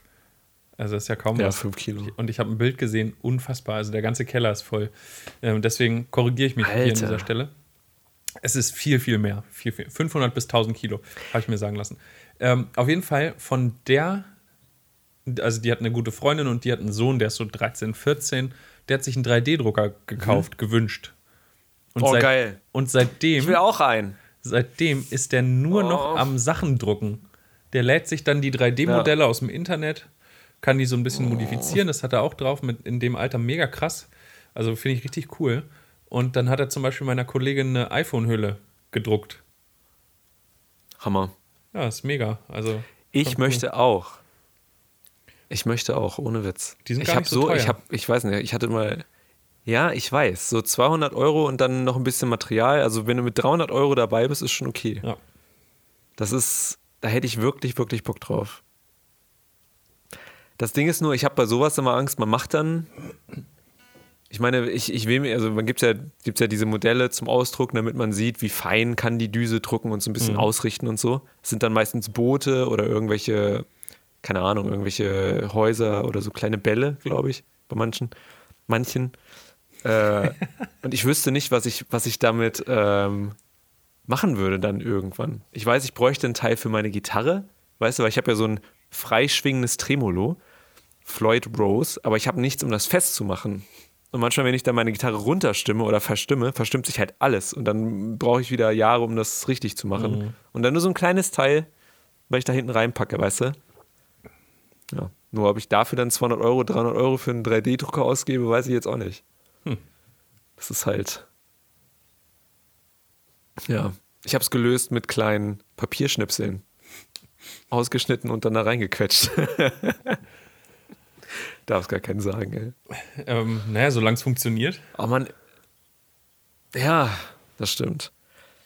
Also das ist ja kaum ja, was. 5 Kilo. Und ich habe ein Bild gesehen, unfassbar. Also der ganze Keller ist voll. Ähm, deswegen korrigiere ich mich Alter. hier an dieser Stelle. Es ist viel, viel mehr. Viel, viel. 500 bis 1000 Kilo, habe ich mir sagen lassen. Ähm, auf jeden Fall von der, also die hat eine gute Freundin und die hat einen Sohn, der ist so 13, 14 der hat sich einen 3D-Drucker gekauft, mhm. gewünscht. Und oh, seit, geil. Und seitdem. Ich will auch einen. Seitdem ist der nur oh. noch am Sachen drucken. Der lädt sich dann die 3D-Modelle ja. aus dem Internet, kann die so ein bisschen oh. modifizieren. Das hat er auch drauf, mit in dem Alter mega krass. Also finde ich richtig cool. Und dann hat er zum Beispiel meiner Kollegin eine iPhone-Hülle gedruckt. Hammer. Ja, ist mega. Also, ich möchte cool. auch. Ich möchte auch, ohne Witz. Die sind ich nicht so, so Ich habe, ich weiß nicht, ich hatte mal, ja, ich weiß, so 200 Euro und dann noch ein bisschen Material. Also wenn du mit 300 Euro dabei bist, ist schon okay. Ja. Das ist, da hätte ich wirklich, wirklich Bock drauf. Das Ding ist nur, ich habe bei sowas immer Angst, man macht dann, ich meine, ich, ich will mir, also man gibt ja, gibt's ja diese Modelle zum Ausdrucken, damit man sieht, wie fein kann die Düse drucken und so ein bisschen mhm. ausrichten und so. Es sind dann meistens Boote oder irgendwelche keine Ahnung, irgendwelche Häuser oder so kleine Bälle, glaube ich, bei manchen. manchen. Äh, und ich wüsste nicht, was ich, was ich damit ähm, machen würde dann irgendwann. Ich weiß, ich bräuchte einen Teil für meine Gitarre, weißt du, weil ich habe ja so ein freischwingendes Tremolo, Floyd Rose, aber ich habe nichts, um das festzumachen. Und manchmal, wenn ich dann meine Gitarre runterstimme oder verstimme, verstimmt sich halt alles. Und dann brauche ich wieder Jahre, um das richtig zu machen. Mhm. Und dann nur so ein kleines Teil, weil ich da hinten reinpacke, weißt du? Ja. Nur ob ich dafür dann 200 Euro, 300 Euro für einen 3D-Drucker ausgebe, weiß ich jetzt auch nicht. Hm. Das ist halt. Ja. Ich habe es gelöst mit kleinen Papierschnipseln. Ausgeschnitten und dann da reingequetscht. Darf es gar keinen sagen, ey. Ähm, naja, solange es funktioniert. Aber man. Ja, das stimmt.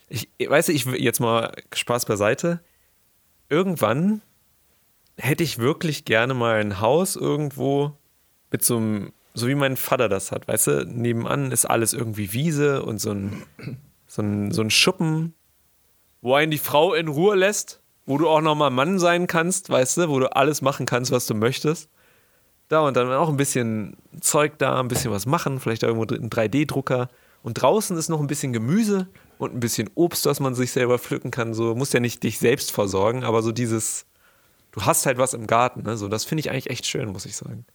Ich, weißt du, ich jetzt mal Spaß beiseite. Irgendwann hätte ich wirklich gerne mal ein Haus irgendwo mit so einem, so wie mein Vater das hat, weißt du, nebenan ist alles irgendwie Wiese und so ein, so ein, so ein Schuppen, wo einen die Frau in Ruhe lässt, wo du auch nochmal Mann sein kannst, weißt du, wo du alles machen kannst, was du möchtest. Da und dann auch ein bisschen Zeug da, ein bisschen was machen, vielleicht irgendwo ein 3D-Drucker. Und draußen ist noch ein bisschen Gemüse und ein bisschen Obst, was man sich selber pflücken kann. So muss ja nicht dich selbst versorgen, aber so dieses, du hast halt was im Garten. Ne? So, das finde ich eigentlich echt schön, muss ich sagen.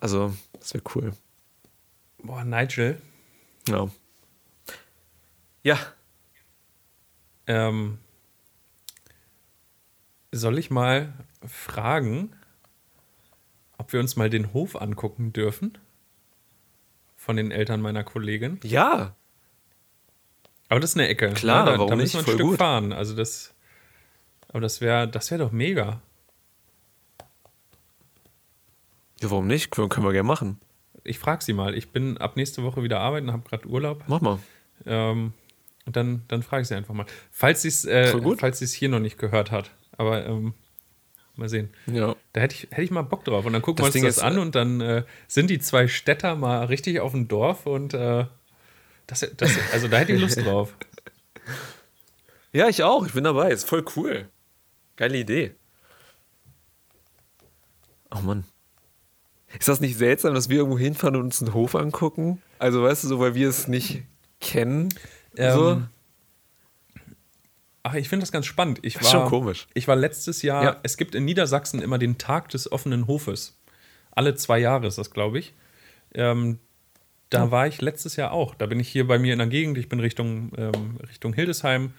Also, das wäre cool. Boah, Nigel. Ja. Ja. Ähm, soll ich mal fragen, ob wir uns mal den Hof angucken dürfen? Von den Eltern meiner Kollegin? Ja. Aber das ist eine Ecke. Klar, ne? da, warum da müssen wir ein Voll Stück gut. fahren. Also das aber das wäre das wär doch mega. Ja, warum nicht? Können, können wir gerne machen. Ich frage sie mal. Ich bin ab nächste Woche wieder arbeiten, habe gerade Urlaub. Mach mal. Ähm, und dann, dann frage ich sie einfach mal. Falls sie es äh, es hier noch nicht gehört hat. Aber ähm, mal sehen. Ja. Da hätte ich, hätte ich mal Bock drauf. Und dann gucken das wir uns Ding das ist, an und dann äh, sind die zwei Städter mal richtig auf dem Dorf und äh, das, das, also da hätte ich Lust drauf. Ja, ich auch. Ich bin dabei. Ist voll cool. Geile Idee. Oh Mann. Ist das nicht seltsam, dass wir irgendwo hinfahren und uns einen Hof angucken? Also, weißt du, so, weil wir es nicht kennen? so? Ach, ich finde das ganz spannend. Ich war, ist schon komisch. Ich war letztes Jahr, Ja. es gibt in Niedersachsen immer den Tag des offenen Hofes. Alle zwei Jahre ist das, glaube ich. Ähm, da war ich letztes Jahr auch. Da bin ich hier bei mir in der Gegend. Ich bin Richtung, ähm, Richtung Hildesheim,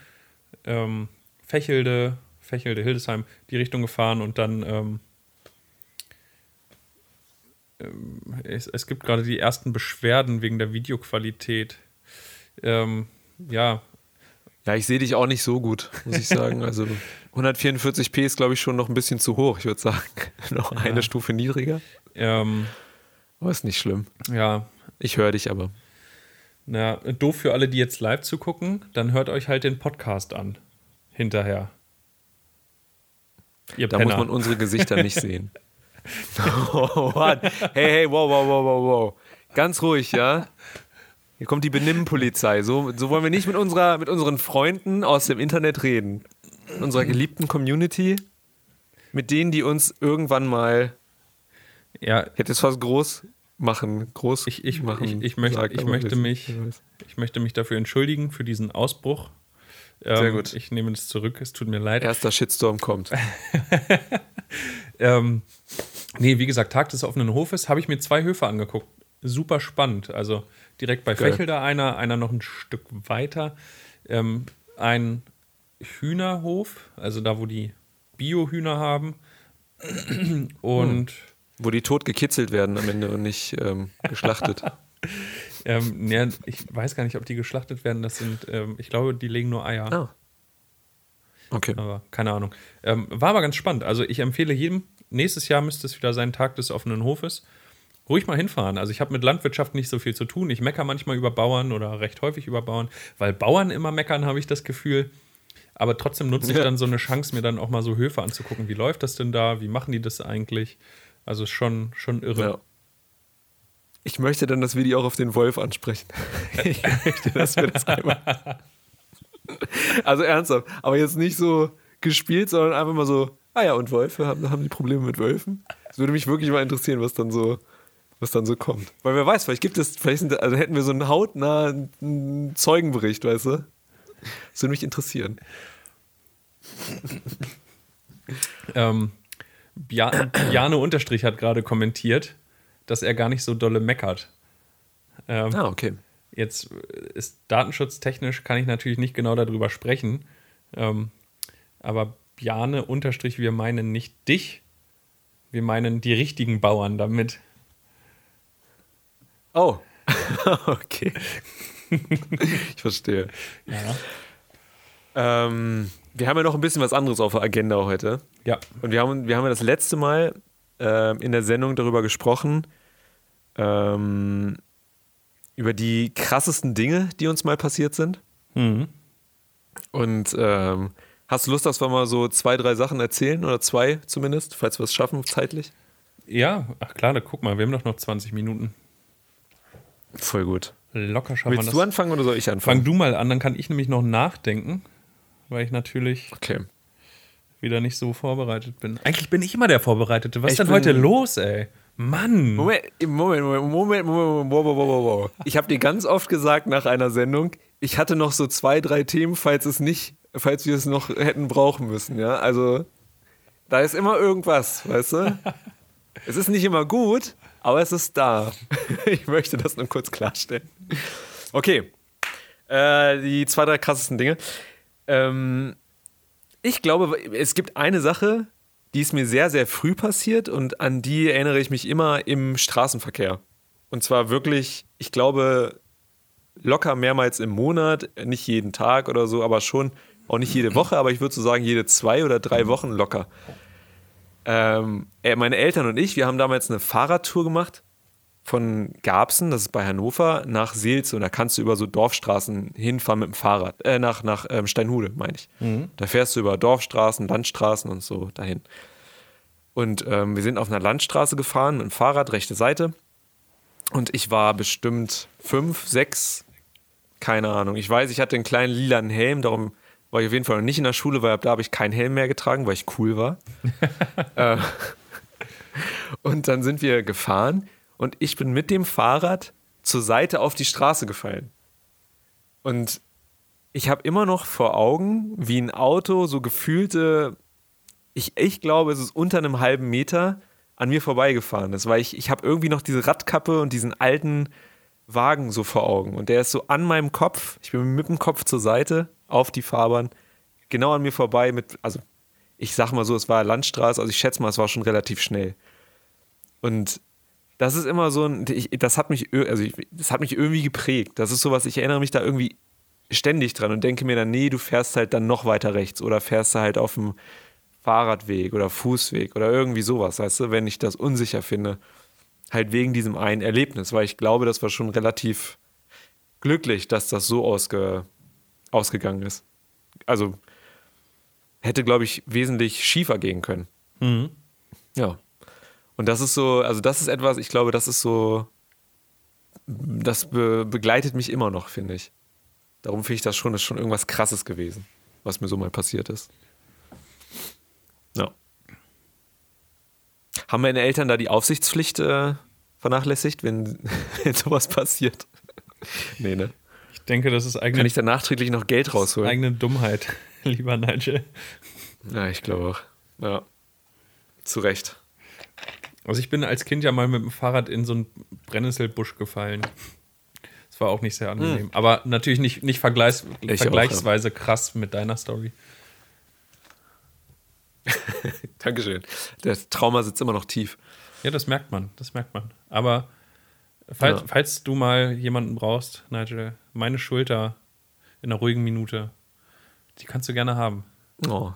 ähm, Fächelde, Fächelde, Hildesheim, die Richtung gefahren und dann. Ähm, ähm, es, es gibt gerade die ersten Beschwerden wegen der Videoqualität. Ähm, ja, Ja, ich sehe dich auch nicht so gut, muss ich sagen. Also 144p ist, glaube ich, schon noch ein bisschen zu hoch. Ich würde sagen, noch eine Stufe niedriger. ähm, Aber ist nicht schlimm. ja, Ich höre dich aber. Na, doof für alle, die jetzt live zu gucken, dann hört euch halt den Podcast an. Hinterher. Ihr Da Penner. muss man unsere Gesichter nicht sehen. Oh, Mann. Hey, hey, wow, wow, wow, wow, wow. Ganz ruhig, ja? Hier kommt die Benimmpolizei. So, so wollen wir nicht mit, unserer, mit unseren Freunden aus dem Internet reden. Mit unserer geliebten Community. Mit denen, die uns irgendwann mal, ja, ich hätte es fast groß machen, groß Ich- ich- machen. ich- ich möchte- ich möchte mich- ich möchte mich dafür entschuldigen für diesen Ausbruch. Ähm, Sehr gut. Ich nehme das zurück, es tut mir leid. Erster Shitstorm kommt. Ähm, nee, wie gesagt, Tag des offenen Hofes habe ich mir zwei Höfe angeguckt. Super spannend. Also direkt bei Geil. Fächel da einer, einer noch ein Stück weiter. Ähm, ein Hühnerhof, also da, wo die Bio-Hühner haben. Und Wo die tot gekitzelt werden am Ende und nicht ähm, geschlachtet. ähm, ja, ich weiß gar nicht, ob die geschlachtet werden. Das sind, ähm, ich glaube, die legen nur Eier. Ah. Okay. Aber keine Ahnung. Ähm, war aber ganz spannend. Also ich empfehle jedem, nächstes Jahr müsste es wieder sein Tag des offenen Hofes. Ruhig mal hinfahren. Also ich habe mit Landwirtschaft nicht so viel zu tun. Ich meckere manchmal über Bauern oder recht häufig über Bauern, weil Bauern immer meckern, habe ich das Gefühl. Aber trotzdem nutze ich dann so eine Chance, mir dann auch mal so Höfe anzugucken. Wie läuft das denn da? Wie machen die das eigentlich? Also ist schon, schon irre. Ja. Ich möchte dann, dass wir die auch auf den Wolf ansprechen. Ich möchte, dass wir das einmal. Also ernsthaft, aber jetzt nicht so gespielt, sondern einfach mal so, ah ja, und Wölfe, haben, haben die Probleme mit Wölfen? Es würde mich wirklich mal interessieren, was dann so, was dann so kommt. Weil wer weiß, vielleicht gibt es, vielleicht sind, also hätten wir so einen hautnahen Zeugenbericht, weißt du? Das würde mich interessieren. Ähm, Bjane Unterstrich hat gerade kommentiert, dass er gar nicht so dolle meckert. Ähm, Ah, okay. Jetzt ist datenschutztechnisch, kann ich natürlich nicht genau darüber sprechen. Ähm, aber Bjane Unterstrich, wir meinen nicht dich, wir meinen die richtigen Bauern damit. Oh, okay. ich verstehe. Ja. Ähm, wir haben ja noch ein bisschen was anderes auf der Agenda heute. Ja. Und wir haben, wir haben ja das letzte Mal ähm, in der Sendung darüber gesprochen, ähm, über die krassesten Dinge, die uns mal passiert sind. Mhm. Und ähm, hast du Lust, dass wir mal so zwei, drei Sachen erzählen oder zwei zumindest, falls wir es schaffen zeitlich? Ja, ach klar, guck mal, wir haben doch noch 20 Minuten. Voll gut. Locker schaffen Willst du anfangen oder soll ich anfangen? Fang du mal an, dann kann ich nämlich noch nachdenken, weil ich natürlich Okay. wieder nicht so vorbereitet bin. Eigentlich bin ich immer der Vorbereitete. Was ist denn heute los, ey? Mann! Moment, Moment, Moment, Moment, Moment, Moment, wow, wow, wow, wow. Ich habe dir ganz oft gesagt nach einer Sendung, ich hatte noch so zwei, drei Themen, falls es nicht, falls wir es noch hätten brauchen müssen, ja. Also da ist immer irgendwas, weißt du? es ist nicht immer gut, aber es ist da. ich möchte das nur kurz klarstellen. Okay. Äh, die zwei, drei krassesten Dinge. Ähm, ich glaube, es gibt eine Sache, die ist mir sehr, sehr früh passiert und an die erinnere ich mich immer im Straßenverkehr. Und zwar wirklich, ich glaube, locker mehrmals im Monat, nicht jeden Tag oder so, aber schon, auch nicht jede Woche, aber ich würde so sagen, jede zwei oder drei Wochen locker. Ähm, äh, meine Eltern und ich, wir haben damals eine Fahrradtour gemacht von Garbsen, das ist bei Hannover, nach Seelze. Und da kannst du über so Dorfstraßen hinfahren mit dem Fahrrad. Äh, nach, nach ähm, Steinhude, meine ich. Da fährst du über Dorfstraßen, Landstraßen und so dahin. Und ähm, wir sind auf einer Landstraße gefahren mit dem Fahrrad, rechte Seite. Und ich war bestimmt fünf, sechs, keine Ahnung. Ich weiß, ich hatte einen kleinen lilanen Helm, darum war ich auf jeden Fall noch nicht in der Schule, weil ab da habe ich keinen Helm mehr getragen, weil ich cool war. äh, und dann sind wir gefahren und ich bin mit dem Fahrrad zur Seite auf die Straße gefallen. Und ich habe immer noch vor Augen, wie ein Auto so gefühlte, ich, ich glaube, es ist unter einem halben Meter an mir vorbeigefahren ist, weil ich, ich habe irgendwie noch diese Radkappe und diesen alten Wagen so vor Augen. Und der ist so an meinem Kopf, ich bin mit dem Kopf zur Seite auf die Fahrbahn, genau an mir vorbei mit, also ich sag mal so, es war Landstraße, also ich schätze mal, es war schon relativ schnell. Und das ist immer so ein, ich, das hat mich, also ich, das hat mich irgendwie geprägt. Das ist sowas, ich erinnere mich da irgendwie ständig dran und denke mir dann, nee, du fährst halt dann noch weiter rechts oder fährst halt auf dem Fahrradweg oder Fußweg oder irgendwie sowas, weißt du, wenn ich das unsicher finde. Halt wegen diesem einen Erlebnis, weil ich glaube, das war schon relativ glücklich, dass das so ausge, ausgegangen ist. Also hätte, glaube ich, wesentlich schiefer gehen können. Mhm. Ja. Und das ist so, also das ist etwas, ich glaube, das ist so, das be begleitet mich immer noch, finde ich. Darum finde ich das schon, das ist schon irgendwas Krasses gewesen, was mir so mal passiert ist. Ja. Haben meine Eltern da die Aufsichtspflicht äh, vernachlässigt, wenn, wenn sowas passiert? nee, ne? Ich denke, das ist eigene, Kann ich da nachträglich noch Geld rausholen? eigene Dummheit, lieber Nigel. Ja, ich glaube auch. Ja. Zu Recht. Also ich bin als Kind ja mal mit dem Fahrrad in so einen Brennnesselbusch gefallen. Das war auch nicht sehr angenehm. Aber natürlich nicht, nicht vergleichs Ich vergleichsweise krass mit deiner Story. Dankeschön. Der Trauma sitzt immer noch tief. Ja, das merkt man, das merkt man. Aber falls, Ja. falls du mal jemanden brauchst, Nigel, meine Schulter in einer ruhigen Minute, die kannst du gerne haben. Oh.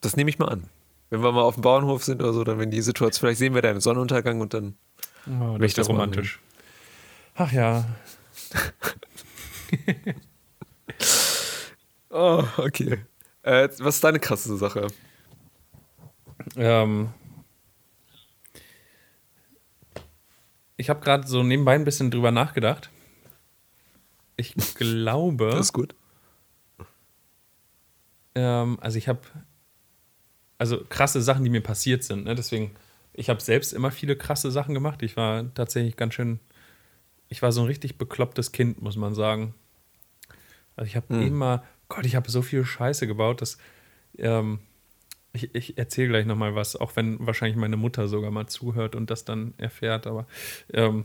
Das nehme ich mal an. Wenn wir mal auf dem Bauernhof sind oder so, dann wenn die Situation, vielleicht sehen wir da einen Sonnenuntergang und dann. Oh, das ist mal romantisch. Ach ja, Oh, okay. Äh, was ist deine krasseste Sache? Ähm, ich habe gerade so nebenbei ein bisschen drüber nachgedacht. Ich glaube, Das ist gut. ähm, also ich habe, also krasse Sachen, die mir passiert sind. Ne? Deswegen, ich habe selbst immer viele krasse Sachen gemacht. Ich war tatsächlich ganz schön, ich war so ein richtig beklopptes Kind, muss man sagen. Also ich habe immer, Gott, ich habe so viel Scheiße gebaut, dass ähm, ich, ich erzähle gleich nochmal was, auch wenn wahrscheinlich meine Mutter sogar mal zuhört und das dann erfährt, aber ähm,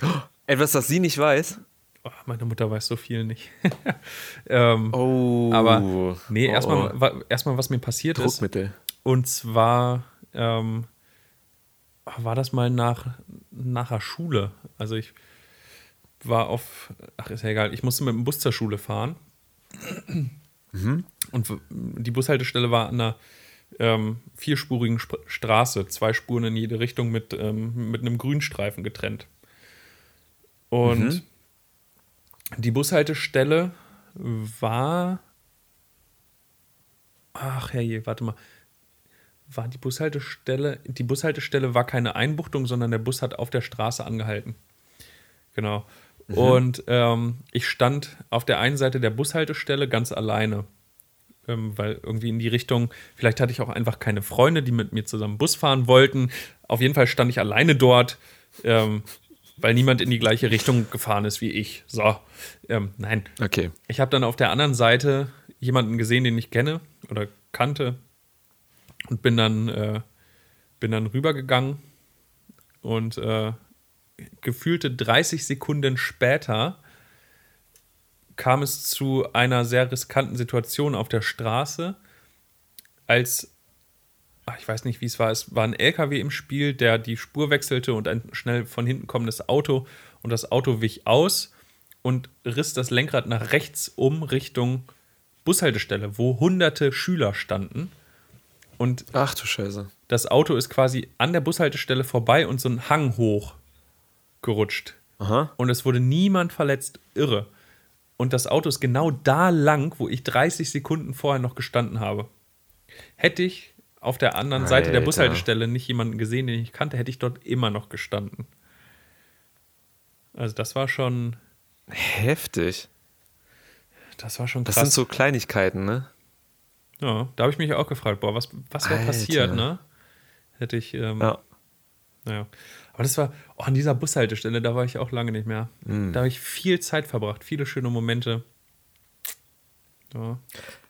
Etwas, das sie nicht weiß. oh, meine Mutter weiß so viel nicht. ähm, Oh. Aber nee, erstmal oh. erstmal, was mir passiert ist. Druckmittel. Und zwar ähm, war das mal nach, nach der Schule. Also ich war auf, ach ist ja egal, ich musste mit dem Bus zur Schule fahren. Und w- die Bushaltestelle war an einer ähm, vierspurigen Sp Straße, zwei Spuren in jede Richtung mit, ähm, mit einem Grünstreifen getrennt. Und die Bushaltestelle war. Ach herrje, warte mal. War die Bushaltestelle. Die Bushaltestelle war keine Einbuchtung, sondern der Bus hat auf der Straße angehalten. Genau. Und ähm, ich stand auf der einen Seite der Bushaltestelle ganz alleine. Ähm, weil irgendwie in die Richtung, vielleicht hatte ich auch einfach keine Freunde, die mit mir zusammen Bus fahren wollten. Auf jeden Fall stand ich alleine dort, ähm, weil niemand in die gleiche Richtung gefahren ist wie ich. So, ähm, nein, Okay. ich habe dann auf der anderen Seite jemanden gesehen, den ich kenne oder kannte und bin dann, äh, bin dann rübergegangen und äh, gefühlte 30 Sekunden später kam es zu einer sehr riskanten Situation auf der Straße, als ach, ich weiß nicht, wie es war. Es war ein LKW im Spiel, der die Spur wechselte und ein schnell von hinten kommendes Auto und das Auto wich aus und riss das Lenkrad nach rechts um Richtung Bushaltestelle, wo hunderte Schüler standen. Und Ach du Scheiße. das Auto ist quasi an der Bushaltestelle vorbei und so einen Hang hoch gerutscht. Aha. Und es wurde niemand verletzt. Irre. Und das Auto ist genau da lang, wo ich 30 Sekunden vorher noch gestanden habe. Hätte ich auf der anderen Seite der Alter. Bushaltestelle nicht jemanden gesehen, den ich kannte, hätte ich dort immer noch gestanden. Also das war schon, Heftig. das war schon Das krass. sind so Kleinigkeiten, ne? Ja, da habe ich mich auch gefragt, boah, was, was wäre passiert, ne? Hätte ich, ähm, Ja. Naja. Aber das war, oh, an dieser Bushaltestelle, da war ich auch lange nicht mehr. Mhm. Da habe ich viel Zeit verbracht, viele schöne Momente. Ja,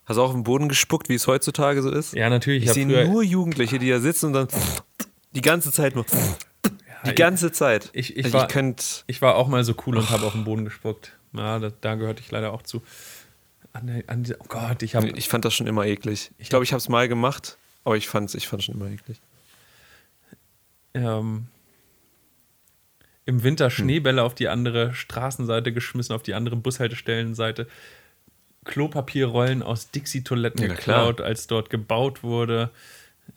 Hast du auch auf den Boden gespuckt, wie es heutzutage so ist? ja natürlich. Ich hab sehe nur Jugendliche, die da sitzen und dann die ganze Zeit nur. Die ich- ganze Zeit. ich- ich Also war- ich. Ich war auch mal so cool und habe auf den Boden gespuckt. Ja, da, da gehörte ich leider auch zu. An der, an dieser, oh Gott, ich habe. Ich fand das schon immer eklig. Ich glaube, ich habe es mal gemacht, aber ich fand es ich fand's schon immer eklig. Ähm, im Winter Schneebälle auf die andere Straßenseite geschmissen, auf die andere Bushaltestellenseite. Klopapierrollen aus Dixie-Toiletten Ja, na klar. geklaut, als dort gebaut wurde.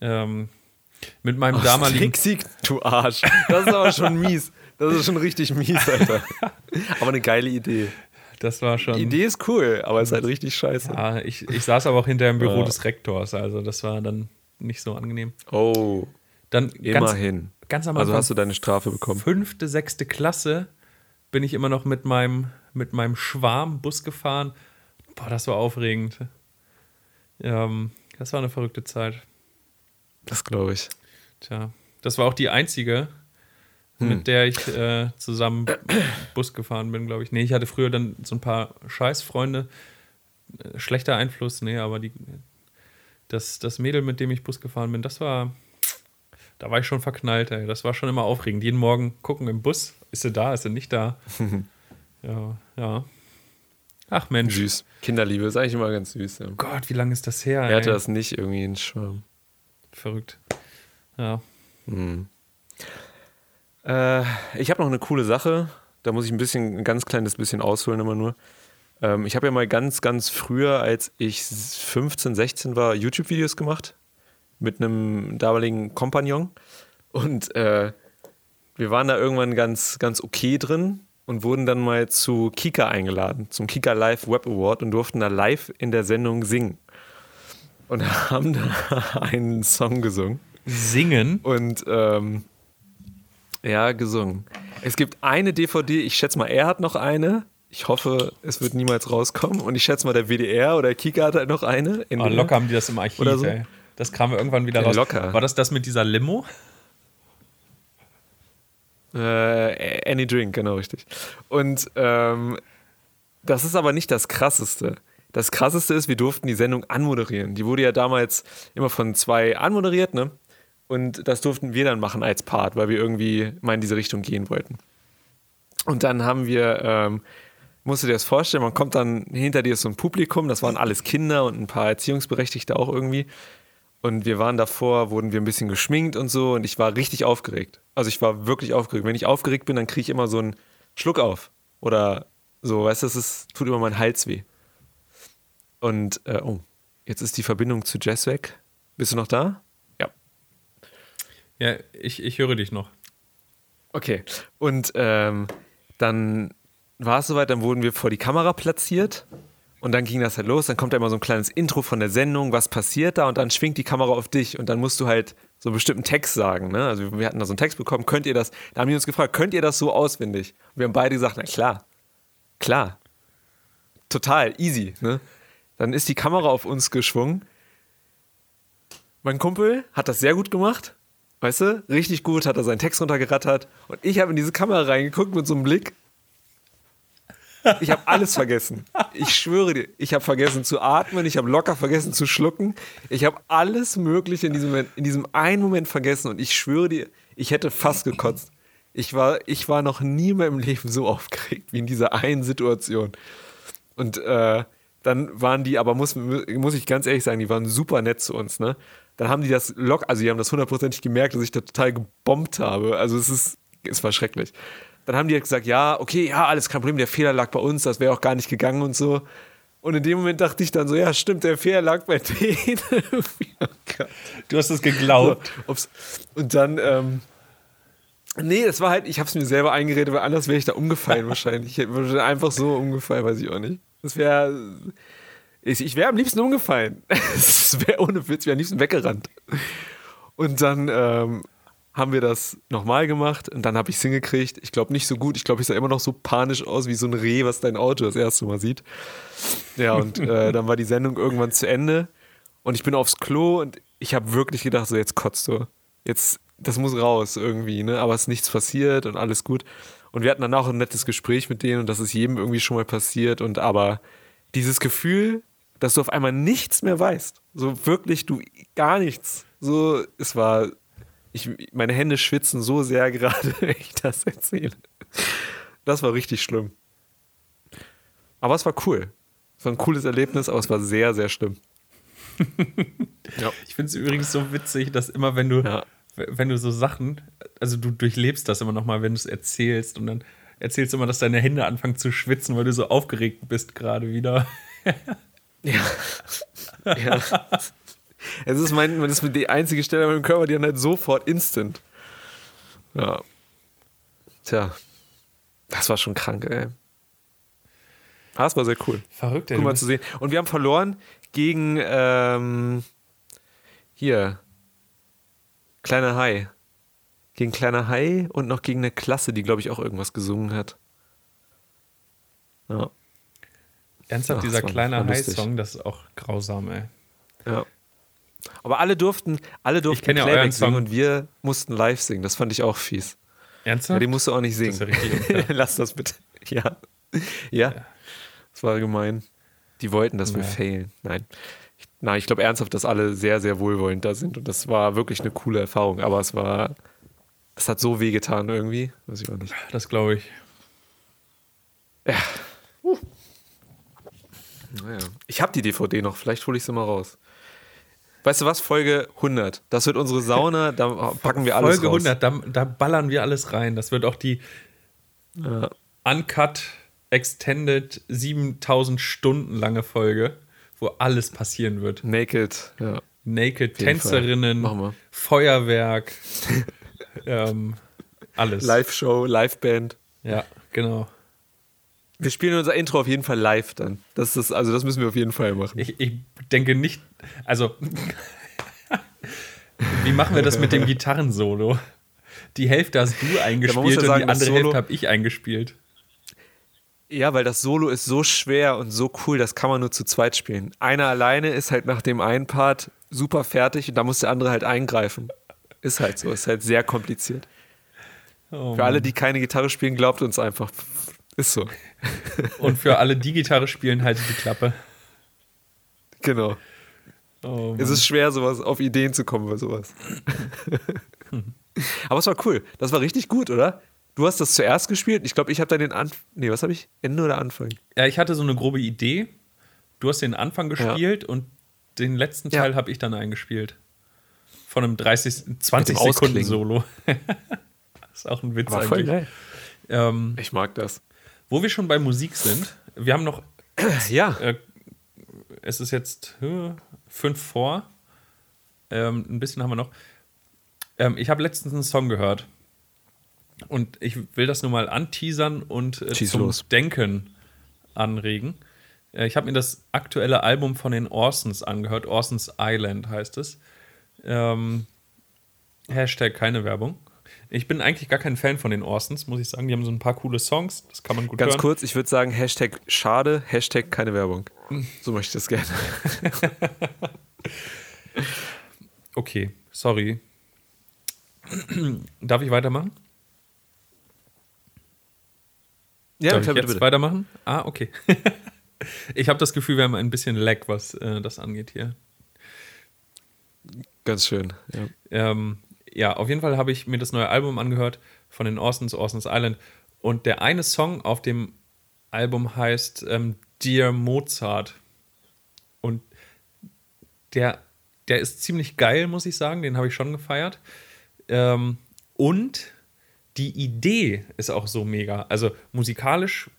Ähm, mit meinem damaligen. Dixie, du Arsch. Das ist aber schon mies. Das ist schon richtig mies, Alter. Aber eine geile Idee. Das war schon. Die Idee ist cool, aber es ist halt richtig scheiße. Ja, ich, ich saß aber auch hinter im Büro Ja. des Rektors, also das war dann nicht so angenehm. Oh, Dann ganz, immerhin. ganz am Also Anfang hast du deine Strafe bekommen. fünfte, sechste Klasse bin ich immer noch mit meinem, mit meinem Schwarm Bus gefahren. Boah, das war aufregend. Ähm, das war eine verrückte Zeit. Das glaube ich. Tja, das war auch die einzige, Hm. mit der ich äh, zusammen Bus gefahren bin, glaube ich. Nee, ich hatte früher dann so ein paar Scheißfreunde. Äh, Schlechter Einfluss, nee, aber die, das, das Mädel, mit dem ich Bus gefahren bin, das war, da war ich schon verknallt, ey. Das war schon immer aufregend. Jeden Morgen gucken im Bus, ist sie da, ist sie nicht da? ja, ja. Ach Mensch, Süß. Kinderliebe ist eigentlich immer ganz süß. Ja. Gott, wie lange ist das her? Er hatte ey? das nicht irgendwie in Schwarm. Verrückt. Ja. Äh, ich habe noch eine coole Sache. Da muss ich ein bisschen, ein ganz kleines bisschen ausholen immer nur. Ähm, ich habe ja mal ganz, ganz früher, als ich 15, 16 war, YouTube-Videos gemacht mit einem damaligen Kompagnon. Und äh, wir waren da irgendwann ganz, ganz okay drin und wurden dann mal zu Kika eingeladen, zum Kika Live Web Award und durften da live in der Sendung singen. Und haben da einen Song gesungen. Singen. Und ähm, ja, gesungen. Es gibt eine DVD, ich schätze mal, er hat noch eine. Ich hoffe, es wird niemals rauskommen. Und ich schätze mal, der WDR oder Kika hat halt noch eine. In Ah, locker haben die das im Archiv, so. ey. Das kam irgendwann wieder raus. locker. War das das mit dieser Limo? Äh, Any Drink, genau richtig. Und ähm, das ist aber nicht das Krasseste. Das Krasseste ist, wir durften die Sendung anmoderieren. Die wurde ja damals immer von zwei anmoderiert, ne? Und das durften wir dann machen als Part, weil wir irgendwie mal in diese Richtung gehen wollten. Und dann haben wir, ähm, musst du dir das vorstellen, man kommt dann, hinter dir ist so ein Publikum, das waren alles Kinder und ein paar Erziehungsberechtigte auch irgendwie. Und wir waren davor, wurden wir ein bisschen geschminkt und so und ich war richtig aufgeregt. Also ich war wirklich aufgeregt. Wenn ich aufgeregt bin, dann kriege ich immer so einen Schluck auf. Oder so, weißt du, es tut immer mein Hals weh. Und, äh, oh, jetzt ist die Verbindung zu Jess weg. Bist du noch da? Ja. Ja, ich, ich höre dich noch. Okay. Und ähm, dann war es soweit, dann wurden wir vor die Kamera platziert und dann ging das halt los. Dann kommt da immer so ein kleines Intro von der Sendung, was passiert da und dann schwingt die Kamera auf dich und dann musst du halt so einen bestimmten Text sagen. Ne? Also wir hatten da so einen Text bekommen, könnt ihr das, da haben die uns gefragt, könnt ihr das so auswendig? Und wir haben beide gesagt, na klar, klar, total, easy. Ne? Dann ist die Kamera auf uns geschwungen. Mein Kumpel hat das sehr gut gemacht. Weißt du, richtig gut, hat er seinen Text runtergerattert. Und ich habe in diese Kamera reingeguckt mit so einem Blick. Ich habe alles vergessen. Ich schwöre dir, ich habe vergessen zu atmen, ich habe locker vergessen zu schlucken. Ich habe alles Mögliche in diesem, Moment, in diesem einen Moment vergessen und ich schwöre dir, ich hätte fast gekotzt. Ich war, ich war noch nie mehr im Leben so aufgeregt wie in dieser einen Situation. Und äh, dann waren die, aber muss, muss ich ganz ehrlich sagen, die waren super nett zu uns, ne? Dann haben die das lock, also die haben das hundertprozentig gemerkt, dass ich da total gebombt habe. Also es ist, es war schrecklich. Dann haben die halt gesagt, ja, okay, ja, alles kein Problem, der Fehler lag bei uns, das wäre auch gar nicht gegangen und so. Und in dem Moment dachte ich dann so, ja, stimmt, der Fehler lag bei denen. oh. Du hast es geglaubt. So. Und dann, ähm, nee, das war halt, ich habe es mir selber eingeredet, weil anders wäre ich da umgefallen wahrscheinlich. Ich würde einfach so umgefallen, weiß ich auch nicht. Das wäre, ich, ich wäre am liebsten umgefallen. Es wäre ohne Witz, wäre am liebsten weggerannt. Und dann ähm, haben wir das nochmal gemacht und dann habe ich es hingekriegt. Ich glaube nicht so gut. Ich glaube, ich sah immer noch so panisch aus wie so ein Reh, was dein Auto das erste Mal sieht. Ja, und äh, dann war die Sendung irgendwann zu Ende. Und ich bin aufs Klo und ich habe wirklich gedacht, so jetzt kotzt du. Jetzt, das muss raus irgendwie, ne? Aber es ist nichts passiert und alles gut. Und wir hatten dann auch ein nettes Gespräch mit denen und das ist jedem irgendwie schon mal passiert. Und aber dieses Gefühl, dass du auf einmal nichts mehr weißt, so wirklich du gar nichts. So, es war, ich, meine Hände schwitzen so sehr gerade, wenn ich das erzähle. Das war richtig schlimm. Aber es war cool. Es war ein cooles Erlebnis, aber es war sehr, sehr schlimm. ja. Ich finde es übrigens so witzig, dass immer, wenn du, ja. wenn du so Sachen, also du durchlebst das immer nochmal, wenn du es erzählst und dann erzählst du immer, dass deine Hände anfangen zu schwitzen, weil du so aufgeregt bist gerade wieder. ja. ja. Es ist, mein, das ist die einzige Stelle in meinem Körper, die dann halt sofort instant. Ja. Tja. Das war schon krank, ey. Das war sehr cool. Verrückt, ey. Cool mal zu sehen. Und wir haben verloren gegen ähm, hier Kleiner Hai. Gegen Kleiner Hai und noch gegen eine Klasse, die, glaube ich, auch irgendwas gesungen hat. Ja. Ernsthaft, Ach, dieser kleine Hai-Song, das ist auch grausam, ey. Ja. Aber alle durften, alle durften Playback ja singen und wir mussten live singen. Das fand ich auch fies. Ernsthaft? Ja, den musst du auch nicht singen. Das ja Lass das bitte. Ja. ja. Ja. Das war gemein. Die wollten, dass wir failen. Nein. Ich, nein, ich glaube ernsthaft, dass alle sehr, sehr wohlwollend da sind. Und das war wirklich eine coole Erfahrung. Aber es war. Es hat so wehgetan irgendwie. Weiß ich auch nicht. Das glaube ich. Ja. Uh. Naja. Ich habe die DVD noch. Vielleicht hole ich sie mal raus. Weißt du was? Folge 100. Das wird unsere Sauna. Da packen wir alles Folge raus. 100. Da, da ballern wir alles rein. Das wird auch die ja. Uncut Extended 7000 Stunden lange Folge, wo alles passieren wird. Naked, ja. Naked, Tänzerinnen, Feuerwerk, ähm, alles. Live-Show, Live-Band. Ja, genau. Wir spielen unser Intro auf jeden Fall live dann. Das ist, also das müssen wir auf jeden Fall machen. Ich, ich denke nicht, also wie machen wir das mit dem Gitarrensolo? Die Hälfte hast du eingespielt ja, ja sagen, und die andere Hälfte habe ich eingespielt. Ja, weil das Solo ist so schwer und so cool, das kann man nur zu zweit spielen. Einer alleine ist halt nach dem einen Part super fertig und da muss der andere halt eingreifen. Ist halt so, ist halt sehr kompliziert. Oh für alle, die keine Gitarre spielen, glaubt uns einfach. Ist so. Und für alle, die Gitarre spielen, haltet die Klappe. Genau. Oh es ist schwer, sowas auf Ideen zu kommen bei sowas. Aber es war cool. Das war richtig gut, oder? Du hast das zuerst gespielt. Ich glaube, ich habe dann den Anfang. Nee, was habe ich? Ende oder Anfang? Ja, ich hatte so eine grobe Idee. Du hast den Anfang gespielt ja. und den letzten Teil ja. habe ich dann eingespielt. Von einem 30, 20 Sekunden Solo. das ist auch ein Witz voll eigentlich. Ähm, ich mag das. Wo wir schon bei Musik sind, wir haben noch. Ja. Äh, es ist jetzt äh, fünf vor. Ähm, ein bisschen haben wir noch. Ähm, ich habe letztens einen Song gehört und ich will das nur mal anteasern und äh, zum los. Denken anregen. Äh, ich habe mir das aktuelle Album von den Orsons angehört. Orsons Island heißt es. Ähm, Hashtag keine Werbung. Ich bin eigentlich gar kein Fan von den Orsons, muss ich sagen. Die haben so ein paar coole Songs, das kann man gut Ganz hören. kurz, ich würde sagen, Hashtag schade, Hashtag keine Werbung. So möchte ich das gerne. okay, sorry. Darf ich weitermachen? Ja, Darf ich jetzt bitte. weitermachen? Ah, okay. ich habe das Gefühl, wir haben ein bisschen Lag, was äh, das angeht hier. Ganz schön, ja. Ähm, ja, auf jeden Fall habe ich mir das neue Album angehört von den Orsons, Orsons Island. Und der eine Song auf dem Album heißt ähm, Dear Mozart. Und der, der ist ziemlich geil, muss ich sagen. Den habe ich schon gefeiert. Ähm, und die Idee ist auch so mega. Also musikalisch,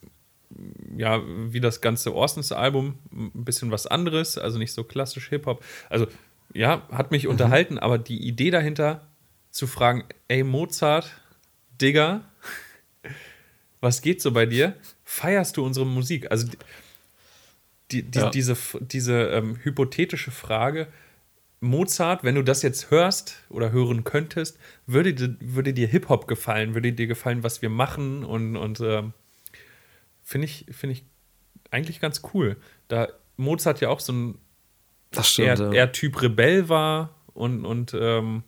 ja, wie das ganze Orsons-Album, ein bisschen was anderes, also nicht so klassisch Hip-Hop. Also, ja, hat mich mhm. unterhalten, aber die Idee dahinter, zu fragen, ey Mozart, Digga, was geht so bei dir? Feierst du unsere Musik? Also die, die, ja. diese, diese ähm, hypothetische Frage, Mozart, wenn du das jetzt hörst oder hören könntest, würde, würde dir Hip-Hop gefallen? Würde dir gefallen, was wir machen? Und, und ähm, finde ich, find ich eigentlich ganz cool. Da Mozart ja auch so ein stimmt. eher, ja. eher Typ Rebell war und, und ähm,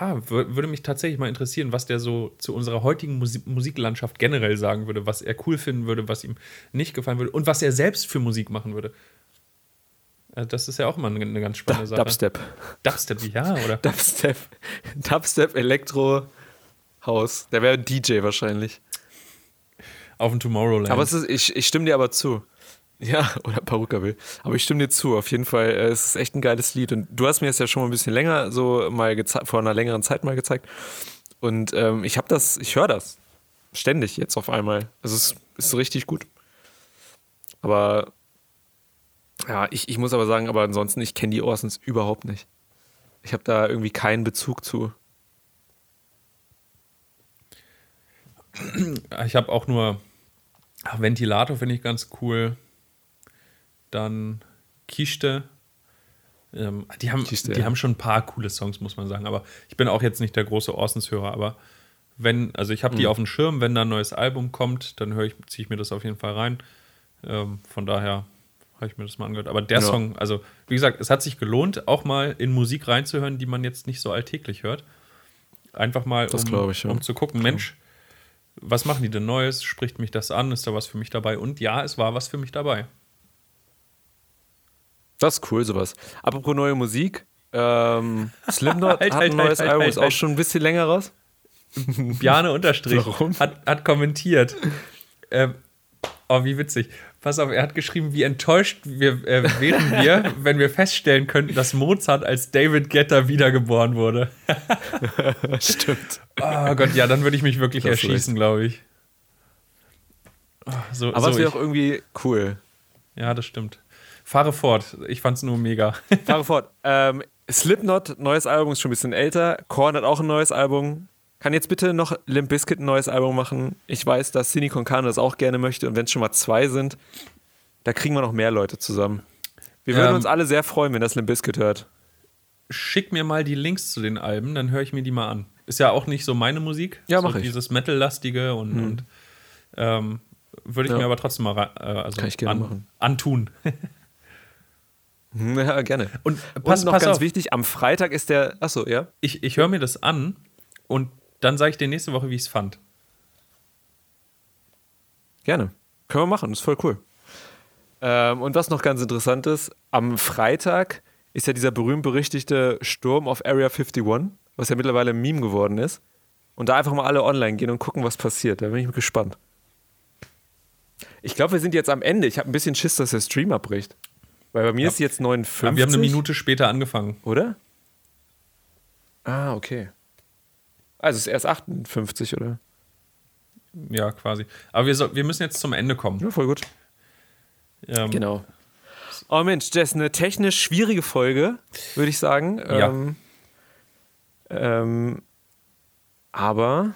ja, wür- würde mich tatsächlich mal interessieren, was der so zu unserer heutigen Musik Musiklandschaft generell sagen würde, was er cool finden würde, was ihm nicht gefallen würde und was er selbst für Musik machen würde. Also das ist ja auch immer eine, eine ganz spannende Sache. Dubstep. Dubstep, ja, oder? Dubstep. Dubstep, Elektro, Haus. Der wäre DJ wahrscheinlich. Auf dem Tomorrowland. Aber ist, ich, ich stimme dir aber zu. Ja, oder Paruka will. Aber ich stimme dir zu, auf jeden Fall. äh, Es ist echt ein geiles Lied. Und du hast mir das ja schon mal ein bisschen länger, so mal gezei- vor einer längeren Zeit mal gezeigt. Und ähm, ich habe das, ich höre das ständig jetzt auf einmal. Also es ist, richtig gut. Aber ja, ich, ich muss aber sagen, aber ansonsten, ich kenne die Orsons überhaupt nicht. Ich habe da irgendwie keinen Bezug zu. Ich habe auch nur Ventilator, finde ich ganz cool. Dann Kiste. Ähm, die haben, Kiste, die ja. haben schon ein paar coole Songs, muss man sagen. Aber ich bin auch jetzt nicht der große Orsons-Hörer. Aber wenn, also ich habe Hm. die auf dem Schirm, wenn da ein neues Album kommt, dann höre ich, ziehe ich mir das auf jeden Fall rein. Ähm, von daher habe ich mir das mal angehört. Aber der Ja. Song, also wie gesagt, es hat sich gelohnt, auch mal in Musik reinzuhören, die man jetzt nicht so alltäglich hört. Einfach mal, um, ich, ja. um zu gucken, Mensch, was machen die denn Neues? Spricht mich das an? Ist da was für mich dabei? Und ja, es war was für mich dabei. Das ist cool, sowas. Apropos neue Musik. Ähm, Slipknot Halt, hat halt, ein neues halt, Album, halt, ist auch halt. schon ein bisschen länger raus. Bjane Unterstrich hat, hat kommentiert. Ähm, oh, wie witzig. Pass auf, er hat geschrieben, wie enttäuscht wir, äh, wären wir, wenn wir feststellen könnten, dass Mozart als David Getter wiedergeboren wurde. Stimmt. Oh Gott, ja, dann würde ich mich wirklich Das erschießen, glaube ich. Oh, so, Aber es so wäre ich, auch irgendwie cool. ja, das stimmt. Fahre fort. Ich fand's nur mega. Fahre fort. Ähm, Slipknot, neues Album, ist schon ein bisschen älter. Korn hat auch ein neues Album. Kann jetzt bitte noch Limp Bizkit ein neues Album machen? Ich weiß, dass Cine Concano das auch gerne möchte. Und wenn es schon mal zwei sind, da kriegen wir noch mehr Leute zusammen. Wir würden Ähm, uns alle sehr freuen, wenn das Limp Bizkit hört. Schick mir mal die Links zu den Alben, dann höre ich mir die mal an. Ist ja auch nicht so meine Musik. Ja, so mach ich. Hm. Dieses Metal-lastige und, und ähm, würde ich Ja. mir aber trotzdem mal äh, also Kann ich gerne an, machen. antun. Ja, gerne. Und Und pass, noch pass ganz auf, wichtig, am Freitag ist der. Achso, ja? ich, ich höre mir das an und dann sage ich dir nächste Woche, wie ich es fand. Gerne. Können wir machen, ist voll cool. Ähm, und was noch ganz interessant ist, am Freitag ist ja dieser berühmt-berüchtigte Sturm auf Area 51, was ja mittlerweile ein Meme geworden ist. Und da einfach mal alle online gehen und gucken, was passiert. Da bin ich gespannt. Ich glaube, wir sind jetzt am Ende. Ich habe ein bisschen Schiss, dass der Stream abbricht. Weil bei mir Ja. ist jetzt 59. Aber wir haben eine Minute später angefangen. Oder? Ah, okay. Also es ist erst 58, oder? Ja, quasi. Aber wir, soll, wir müssen jetzt zum Ende kommen. Ja, voll gut. Ähm, Genau. Oh Mensch, das ist eine technisch schwierige Folge, würde ich sagen. Ja. Ähm, ähm, aber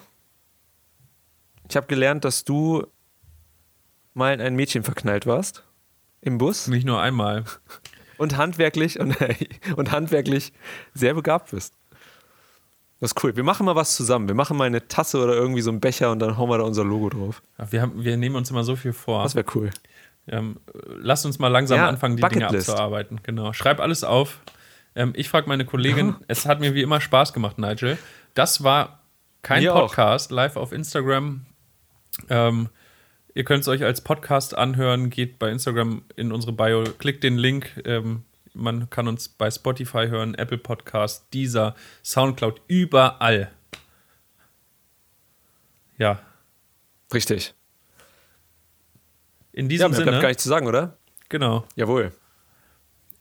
ich habe gelernt, dass du mal in ein Mädchen verknallt warst. Im Bus. Nicht nur einmal. Und handwerklich und, und handwerklich sehr begabt bist. Das ist cool. Wir machen mal was zusammen. Wir machen mal eine Tasse oder irgendwie so einen Becher und dann hauen wir da unser Logo drauf. Wir, haben, wir nehmen uns immer so viel vor. Das wäre cool. Ähm, lasst uns mal langsam Ja, anfangen, die Dinge abzuarbeiten. Genau. Schreib alles auf. Ähm, ich frage meine Kollegin, es hat mir wie immer Spaß gemacht, Nigel. Das war kein auch. Podcast, live auf Instagram. Ähm, ihr könnt es euch als Podcast anhören. Geht bei Instagram in unsere Bio, klickt den Link. Ähm, man kann uns bei Spotify hören, Apple Podcast, Deezer, Soundcloud, überall. Ja, Richtig. in Ja, diesem mehr Sinne, bleibt gar nicht zu sagen, oder? genau. Jawohl.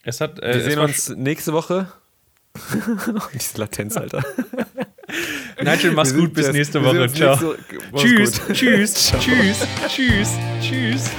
Es hat, äh, Wir sehen uns nächste Woche. Diese Latenz, Alter. Nigel, mach's gut, bis nächste Woche. Ciao. Mach's Tschüss, gut. tschüss, tschüss, tschüss, tschüss.